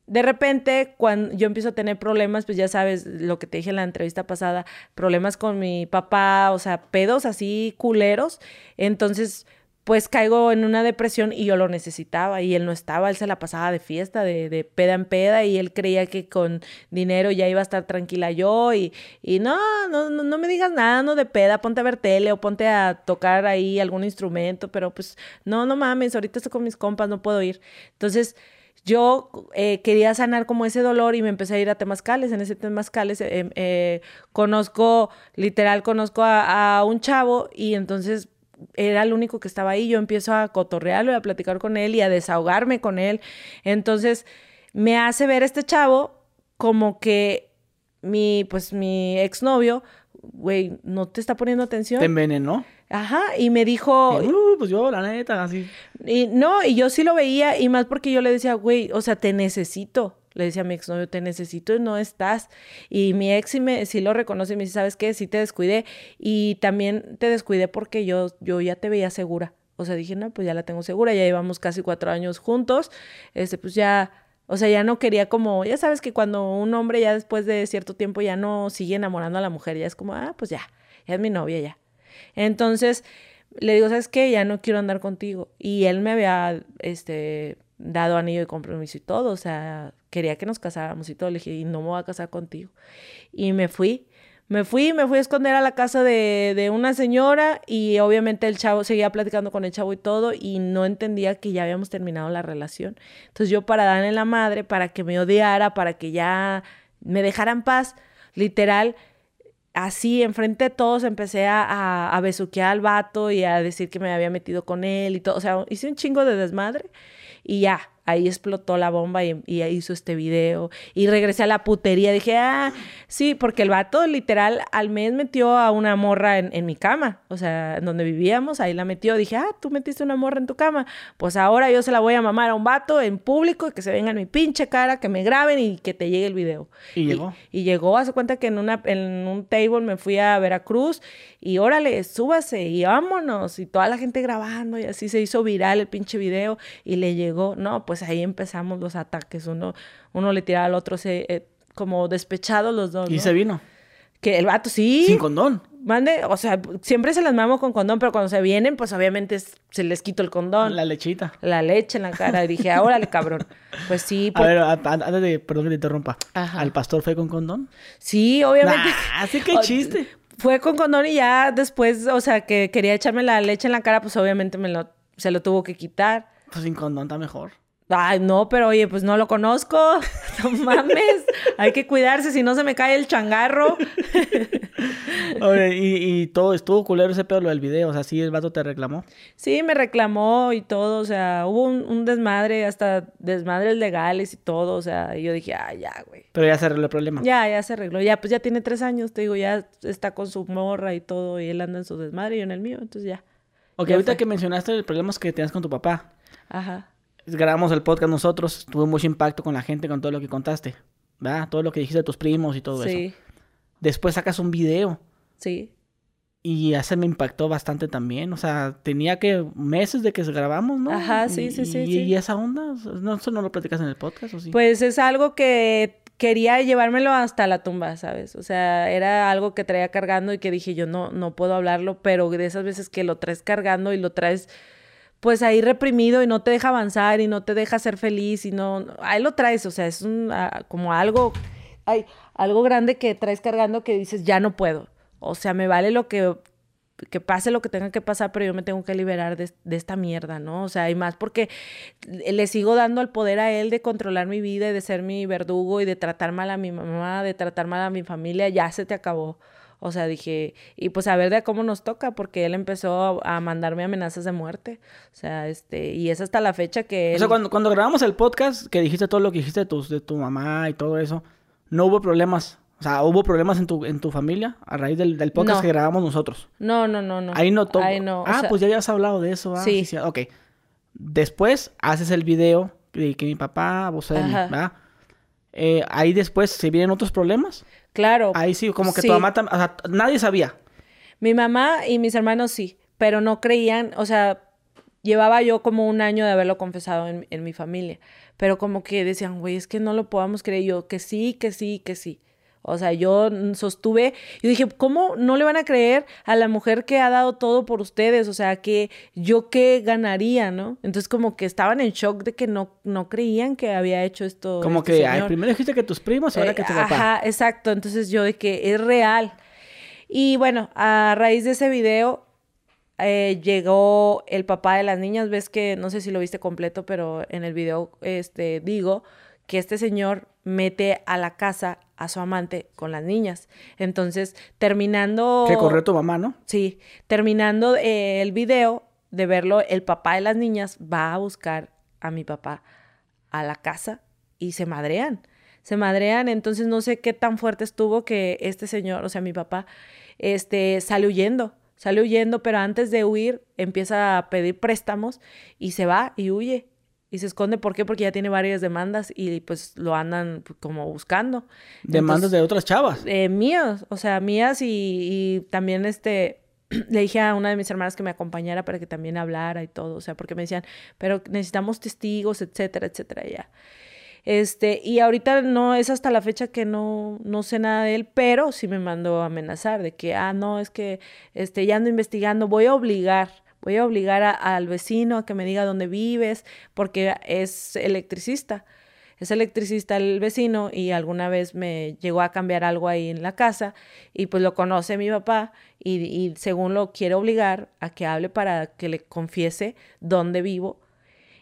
[SPEAKER 2] de repente, cuando yo empiezo a tener problemas, pues ya sabes lo que te dije en la entrevista pasada, problemas con mi papá, o sea, pedos así culeros. Entonces, pues caigo en una depresión y yo lo necesitaba y él no estaba, él se la pasaba de fiesta, de, de peda en peda y él creía que con dinero ya iba a estar tranquila yo y, y no, no, no, me digas nada, no de peda, ponte a ver tele o ponte a tocar ahí algún instrumento, pero pues no, no mames, ahorita estoy con mis compas, no puedo ir. Entonces, yo eh, quería sanar como ese dolor y me empecé a ir a Temazcales. En ese Temazcales eh, eh, conozco, literal, conozco a, un chavo y entonces era el único que estaba ahí. Yo empiezo a cotorrearlo y a platicar con él y a desahogarme con él. Entonces me hace ver este chavo como que mi, pues mi exnovio, güey, no te está poniendo atención.
[SPEAKER 1] Te envenenó.
[SPEAKER 2] Ajá, y me dijo...
[SPEAKER 1] Uh, pues yo, la neta, así.
[SPEAKER 2] Y no, y yo sí lo veía, y más porque yo le decía, güey, o sea, te necesito. Le decía a mi exnovio, te necesito y no estás. Y mi ex sí, me, sí lo reconoce y me dice, ¿sabes qué? Sí te descuidé. Y también te descuidé porque yo, yo ya te veía segura. O sea, dije, no, pues ya la tengo segura, ya llevamos casi cuatro años juntos. Este, pues ya, o sea, ya no quería como, ya sabes que cuando un hombre ya después de cierto tiempo ya no sigue enamorando a la mujer, ya es como, ah, pues ya, ya es mi novia ya. Entonces le digo, ¿sabes qué? Ya no quiero andar contigo. Y él me había este, dado anillo de compromiso y todo, o sea, quería que nos casáramos y todo. Le dije, y no me voy a casar contigo. Y me fui. Me fui, me fui a esconder a la casa de, de, una señora y obviamente el chavo seguía platicando con el chavo y todo y no entendía que ya habíamos terminado la relación. Entonces yo para darle la madre, para que me odiara, para que ya me dejara en paz, literal, así enfrente de todos empecé a, a, besuquear al vato y a decir que me había metido con él y todo. O sea, hice un chingo de desmadre y ya, ahí explotó la bomba y, y, hizo este video. Y regresé a la putería. Dije, ah, sí, porque el vato literal al mes metió a una morra en, en mi cama. O sea, donde vivíamos, ahí la metió. Dije, ah, tú metiste una morra en tu cama. Pues ahora yo se la voy a mamar a un vato en público y que se venga en mi pinche cara, que me graben y que te llegue el video.
[SPEAKER 1] Y llegó.
[SPEAKER 2] Y, llegó, hace cuenta que en, una, en un table me fui a Veracruz y órale, súbase y vámonos. Y toda la gente grabando y así se hizo viral el pinche video y le llegó. No, pues pues ahí empezamos los ataques. Uno, uno le tiraba al otro, se, eh, como despechados los dos.
[SPEAKER 1] ¿Y se vino?
[SPEAKER 2] Que el vato sí.
[SPEAKER 1] Sin condón.
[SPEAKER 2] Mande, o sea, siempre se las mamo con condón, pero cuando se vienen, pues obviamente se les quito el condón.
[SPEAKER 1] La lechita.
[SPEAKER 2] La leche en la cara. Y dije, órale, cabrón. Pues sí.
[SPEAKER 1] A ver, antes de, perdón que te interrumpa. Ajá. ¿Al pastor fue con condón?
[SPEAKER 2] Sí, obviamente.
[SPEAKER 1] así que chiste.
[SPEAKER 2] Fue con condón y ya después, o sea, que quería echarme la leche en la cara, pues obviamente me lo, se lo tuvo que quitar.
[SPEAKER 1] Pues sin condón está mejor.
[SPEAKER 2] Ay, no, pero oye, pues no lo conozco. No mames. Hay que cuidarse si no se me cae el changarro.
[SPEAKER 1] oye, y, y, todo, estuvo culero ese pedo lo del video. O sea, sí, el vato te reclamó.
[SPEAKER 2] Sí, me reclamó y todo. O sea, hubo un, desmadre, hasta desmadres legales y todo. O sea, y yo dije, ah, ya, güey.
[SPEAKER 1] Pero ya se arregló el problema.
[SPEAKER 2] Ya, ya se arregló. Ya, pues ya tiene tres años, te digo, ya está con su morra y todo. Y él anda en su desmadre y yo en el mío. Entonces ya.
[SPEAKER 1] Ok, ahorita que mencionaste el problema que tenías con tu papá.
[SPEAKER 2] Ajá
[SPEAKER 1] grabamos el podcast nosotros, tuvo mucho impacto con la gente, con todo lo que contaste, ¿verdad? Todo lo que dijiste de tus primos y todo
[SPEAKER 2] Sí,
[SPEAKER 1] eso. Después sacas un video
[SPEAKER 2] sí.
[SPEAKER 1] y ese me impactó bastante también. O sea, tenía que meses de que grabamos, ¿no?
[SPEAKER 2] Ajá, sí, sí,
[SPEAKER 1] Y-
[SPEAKER 2] sí,
[SPEAKER 1] Y,
[SPEAKER 2] sí.
[SPEAKER 1] y esa onda, no, eso no lo platicas en el podcast, ¿o sí?
[SPEAKER 2] Pues es algo que quería llevármelo hasta la tumba, ¿sabes? O sea, era algo que traía cargando y que dije yo no, no puedo hablarlo, pero de esas veces que lo traes cargando y lo traes pues ahí reprimido y no te deja avanzar y no te deja ser feliz y no, ahí lo traes, o sea, es un, ah, como algo, ay, algo grande que traes cargando que dices ya no puedo, o sea, me vale lo que que pase lo que tenga que pasar, pero yo me tengo que liberar de, de esta mierda, ¿no? O sea, y más porque le sigo dando el poder a él de controlar mi vida y de ser mi verdugo y de tratar mal a mi mamá, de tratar mal a mi familia, ya se te acabó. O sea, dije, y pues a ver de cómo nos toca, porque él empezó a, a mandarme amenazas de muerte. O sea, este, y es hasta la fecha que él...
[SPEAKER 1] O sea, cuando, cuando grabamos el podcast, que dijiste todo lo que dijiste de, tus, de tu mamá y todo eso, no hubo problemas. O sea, hubo problemas en tu, en tu familia a raíz del, del podcast
[SPEAKER 2] No.
[SPEAKER 1] que grabamos nosotros.
[SPEAKER 2] No, no, no, no.
[SPEAKER 1] Ahí no todo.
[SPEAKER 2] No.
[SPEAKER 1] ah,
[SPEAKER 2] sea,
[SPEAKER 1] pues ya habías hablado de eso. ah,
[SPEAKER 2] Sí.
[SPEAKER 1] sí. Ok. Después haces el video de que mi papá abusó de mí. ¿verdad? Eh, ahí después se vienen otros problemas.
[SPEAKER 2] Claro.
[SPEAKER 1] Ahí sí, como que
[SPEAKER 2] Sí.
[SPEAKER 1] tu mamá, o sea, nadie sabía.
[SPEAKER 2] Mi mamá y mis hermanos sí, pero no creían, o sea, llevaba yo como un año de haberlo confesado en, en mi familia, pero como que decían, güey, es que no lo podamos creer yo, que sí, que sí, que sí. O sea, yo sostuve, yo dije, ¿cómo no le van a creer a la mujer que ha dado todo por ustedes? O sea, que yo qué ganaría, ¿no? Entonces como que estaban en shock de que no, no creían que había hecho esto.
[SPEAKER 1] Como
[SPEAKER 2] este
[SPEAKER 1] que ay,
[SPEAKER 2] señor.
[SPEAKER 1] primero dijiste que tus primos, ahora
[SPEAKER 2] Eh,
[SPEAKER 1] que tu papá.
[SPEAKER 2] Ajá, exacto. Entonces yo de que es real. Y bueno, a raíz de ese video eh, llegó el papá de las niñas. Ves que no sé si lo viste completo, pero en el video este, digo que este señor mete a la casa a su amante con las niñas. Entonces, terminando...
[SPEAKER 1] Que corrió tu mamá, ¿no?
[SPEAKER 2] Sí, terminando eh, el video de verlo, el papá de las niñas va a buscar a mi papá a la casa y se madrean. Se madrean, entonces no sé qué tan fuerte estuvo que este señor, o sea, mi papá, este, sale huyendo, sale huyendo, pero antes de huir empieza a pedir préstamos y se va y huye. Y se esconde, ¿por qué? Porque ya tiene varias demandas y pues lo andan pues, como buscando.
[SPEAKER 1] Demandas de otras chavas.
[SPEAKER 2] Eh, míos, o sea, mías y, y también este, le dije a una de mis hermanas que me acompañara para que también hablara y todo, o sea, porque me decían, pero necesitamos testigos, etcétera, etcétera, ya. Este, y ahorita no es hasta la fecha que no, no sé nada de él, pero sí me mandó a amenazar de que, ah, no, es que este, ya ando investigando, voy a obligar, voy a obligar a- al vecino a que me diga dónde vives, porque es electricista. Es electricista el vecino y alguna vez me llegó a cambiar algo ahí en la casa y pues lo conoce mi papá y, y según lo quiere obligar a que hable para que le confiese dónde vivo.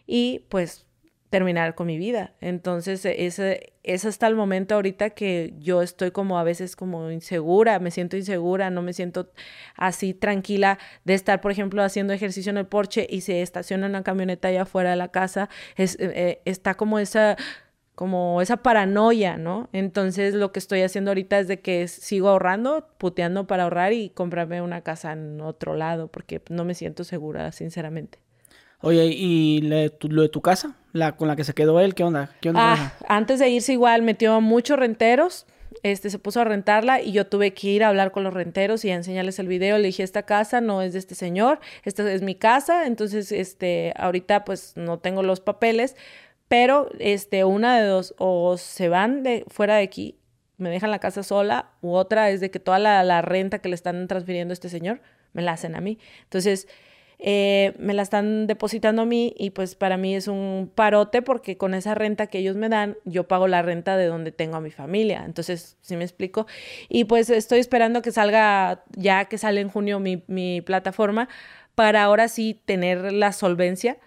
[SPEAKER 2] Y pues terminar con mi vida. Entonces e, ese es hasta el momento ahorita que yo estoy como a veces como insegura, me siento insegura, no me siento así tranquila de estar, por ejemplo, haciendo ejercicio en el porche y se estaciona una camioneta allá afuera de la casa, es, eh, eh, está como esa como esa paranoia, ¿no? Entonces lo que estoy haciendo ahorita es de que sigo ahorrando, puteando para ahorrar y comprarme una casa en otro lado, porque no me siento segura, sinceramente.
[SPEAKER 1] Oye, ¿y le- lo de tu casa? La con la que se quedó él, ¿qué onda? ¿Qué onda con
[SPEAKER 2] Ah, antes de irse igual metió muchos renteros, este se puso a rentarla y yo tuve que ir a hablar con los renteros y a enseñarles el video. Le dije, esta casa no es de este señor, esta es mi casa, entonces este ahorita pues no tengo los papeles, pero este una de dos o se van de fuera de aquí, me dejan la casa sola, u otra es de que toda la, la renta que le están transfiriendo a este señor me la hacen a mí. Entonces, eh, me la están depositando a mí y pues para mí es un parote porque con esa renta que ellos me dan, yo pago la renta de donde tengo a mi familia. Entonces, ¿sí me explico? Y pues estoy esperando que salga, ya que sale en junio mi, mi plataforma, para ahora sí tener la solvencia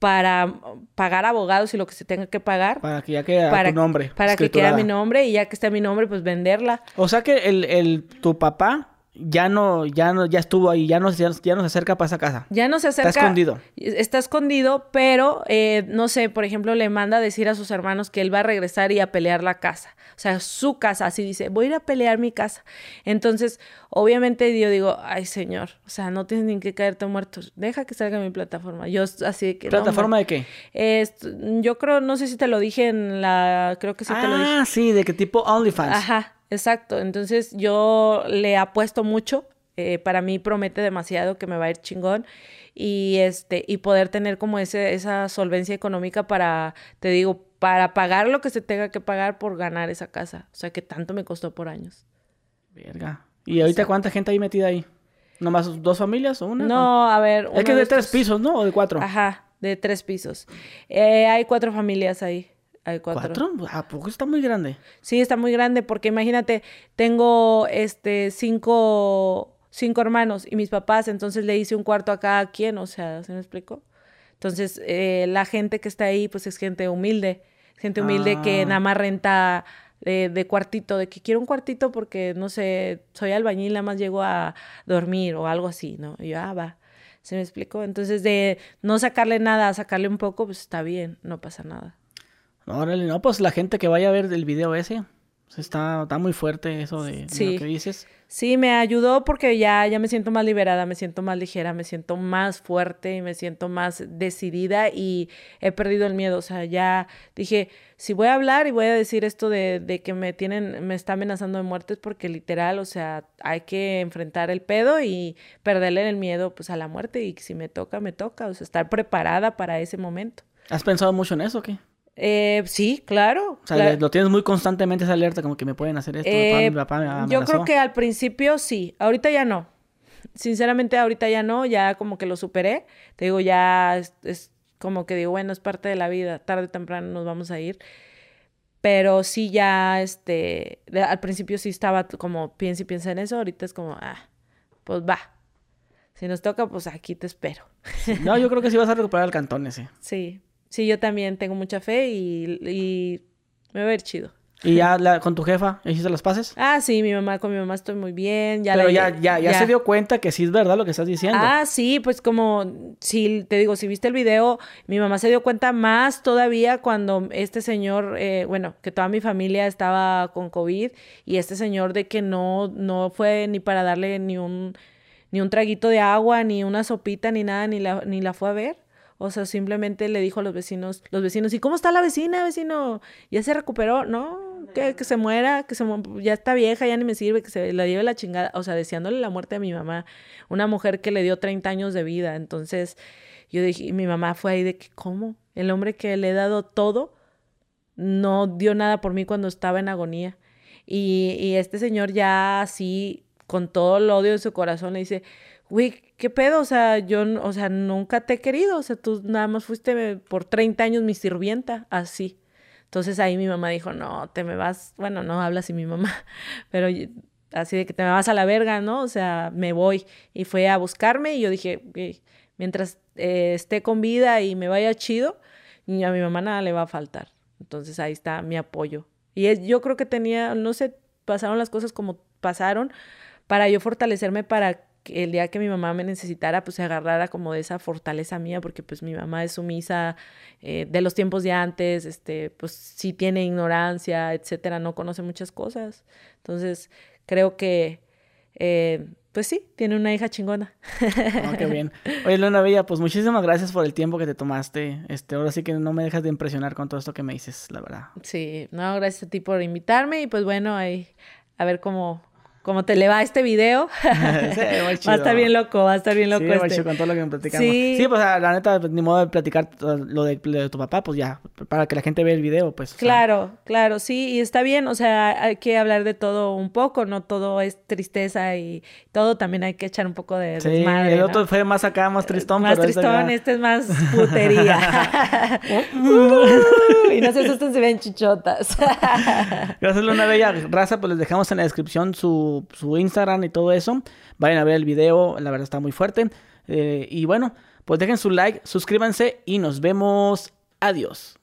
[SPEAKER 2] para pagar abogados y lo que se tenga que pagar.
[SPEAKER 1] Para que ya quede
[SPEAKER 2] para,
[SPEAKER 1] tu nombre.
[SPEAKER 2] para que quede mi nombre y ya que esté mi nombre, pues venderla.
[SPEAKER 1] O sea que el, el, tu papá ya no, ya no, ya estuvo ahí, ya no, ya, no se acerca para esa casa.
[SPEAKER 2] Ya no se acerca.
[SPEAKER 1] Está escondido.
[SPEAKER 2] Está escondido, pero eh, no sé, por ejemplo, le manda a decir a sus hermanos que él va a regresar y a pelear la casa. O sea, su casa, así dice, voy a ir a pelear mi casa. Entonces, obviamente yo digo, ay señor, o sea, no tienes ni que caerte muerto, deja que salga mi plataforma. Yo así que...
[SPEAKER 1] ¿Plataforma de qué?
[SPEAKER 2] yo creo, no sé si te lo dije en la, creo que sí te lo dije.
[SPEAKER 1] Ah, sí, de qué tipo OnlyFans.
[SPEAKER 2] Ajá, Exacto, entonces yo le apuesto mucho, eh, para mí promete demasiado que me va a ir chingón y este y poder tener como ese, esa solvencia económica para, te digo, para pagar lo que se tenga que pagar por ganar esa casa, o sea que tanto me costó por años.
[SPEAKER 1] Verga. ¿Y ahorita cuánta gente hay metida ahí? ¿Nomás dos familias o una?
[SPEAKER 2] No, a ver.
[SPEAKER 1] Es que de tres pisos, ¿no? ¿O de cuatro?
[SPEAKER 2] Ajá, de tres pisos. Eh, hay cuatro familias ahí. Hay cuatro.
[SPEAKER 1] ¿Cuatro? ¿A poco está muy grande?
[SPEAKER 2] Sí, está muy grande porque imagínate, tengo este cinco, cinco hermanos y mis papás, entonces le hice un cuarto a cada quien, o sea, ¿se me explicó? Entonces, eh, la gente que está ahí, pues es gente humilde, gente humilde que ah. nada más renta de, de, cuartito, de que quiero un cuartito porque, no sé, soy albañil, nada más llego a dormir o algo así, ¿no? Y yo, ah, va. ¿Se me explicó? Entonces, de no sacarle nada sacarle un poco, pues está bien, no pasa nada.
[SPEAKER 1] Órale, no, pues la gente que vaya a ver el video ese, pues, está, está muy fuerte eso de, lo que dices.
[SPEAKER 2] Sí, me ayudó porque ya, ya me siento más liberada, me siento más ligera, me siento más fuerte y me siento más decidida y he perdido el miedo. O sea, ya dije, si voy a hablar y voy a decir esto de, de que me tienen, me está amenazando de muerte es porque literal, o sea, hay que enfrentar el pedo y perderle el miedo pues a la muerte y si me toca, me toca. O sea, estar preparada para ese momento.
[SPEAKER 1] ¿Has pensado mucho en eso o qué?
[SPEAKER 2] Eh, sí, claro.
[SPEAKER 1] O sea, lo tienes muy constantemente esa alerta, como que me pueden hacer esto.
[SPEAKER 2] mi papá, yo creo que al principio sí, ahorita ya no. Sinceramente, ahorita ya no, ya como que lo superé. Te digo, ya es, como que digo, bueno, es parte de la vida, tarde o temprano nos vamos a ir. Pero sí, ya, este, al principio sí estaba como piensa y piensa en eso, ahorita es como, ah, pues va. Si nos toca, pues aquí te espero.
[SPEAKER 1] No, yo creo que sí vas a recuperar el cantón ese.
[SPEAKER 2] Sí, Sí, yo también tengo mucha fe y, me va a ver chido.
[SPEAKER 1] ¿Y ya con tu jefa hiciste los pases?
[SPEAKER 2] Ah, sí, mi mamá, con mi mamá estoy muy bien. Ya
[SPEAKER 1] Pero ya, ya, ya, se dio cuenta que sí es verdad lo que estás diciendo.
[SPEAKER 2] Ah, sí, pues como, si te digo, si viste el video, mi mamá se dio cuenta más todavía cuando este señor, eh, bueno, que toda mi familia estaba con COVID y este señor de que no, no fue ni para darle ni un, ni un traguito de agua, ni una sopita, ni nada, ni la, ni la fue a ver. O sea, simplemente le dijo a los vecinos, los vecinos, ¿y cómo está la vecina, vecino? ¿Ya se recuperó? No, que, que se muera, que se ya está vieja, ya ni me sirve, que se la lleve la chingada. O sea, deseándole la muerte a mi mamá, una mujer que le dio 30 años de vida. Entonces, yo dije, mi mamá fue ahí de que, ¿cómo? El hombre que le he dado todo no dio nada por mí cuando estaba en agonía. Y, y este señor ya así, con todo el odio de su corazón, le dice, güey, ¿qué pedo? O sea, yo, o sea, nunca te he querido, o sea, tú nada más fuiste por 30 años mi sirvienta, así. Entonces ahí mi mamá dijo, no, te me vas, bueno, no habla así mi mamá, pero así de que te me vas a la verga, ¿no? O sea, me voy. Y fue a buscarme y yo dije, mientras eh, esté con vida y me vaya chido, a mi mamá nada le va a faltar. Entonces ahí está mi apoyo. Y yo creo que tenía, no sé, pasaron las cosas como pasaron para yo fortalecerme para el día que mi mamá me necesitara, pues se agarrara como de esa fortaleza mía, porque pues mi mamá es sumisa eh, de los tiempos de antes, este, pues sí tiene ignorancia, etcétera, no conoce muchas cosas. Entonces, creo que, eh, pues sí, tiene una hija chingona.
[SPEAKER 1] Oh, qué bien. Oye, Luna Bella, pues muchísimas gracias por el tiempo que te tomaste. Este, ahora sí que no me dejas de impresionar con todo esto que me dices, la verdad.
[SPEAKER 2] Sí, no, gracias a ti por invitarme y pues bueno, ahí a ver cómo, como te le va este video. sí, va a estar bien loco, va a estar bien loco. Sí,
[SPEAKER 1] este. con todo lo que me platicamos. Sí, pues la neta, ni modo de platicar lo de, tu papá, pues ya, para que la gente vea el video, pues.
[SPEAKER 2] Claro, claro, sí, y está bien, o sea, hay que hablar de todo un poco, no todo es tristeza y todo, también hay que echar un poco de
[SPEAKER 1] sí, el otro fue más acá, más tristón.
[SPEAKER 2] Más este tristón, este, es más putería. y no se asusten si ven chichotas.
[SPEAKER 1] Gracias, Luna Bella. Raza, pues les dejamos en la descripción su Instagram y todo eso. Vayan a ver el video, la verdad está muy fuerte. Eh, y bueno, pues dejen su like, suscríbanse y nos vemos. Adiós.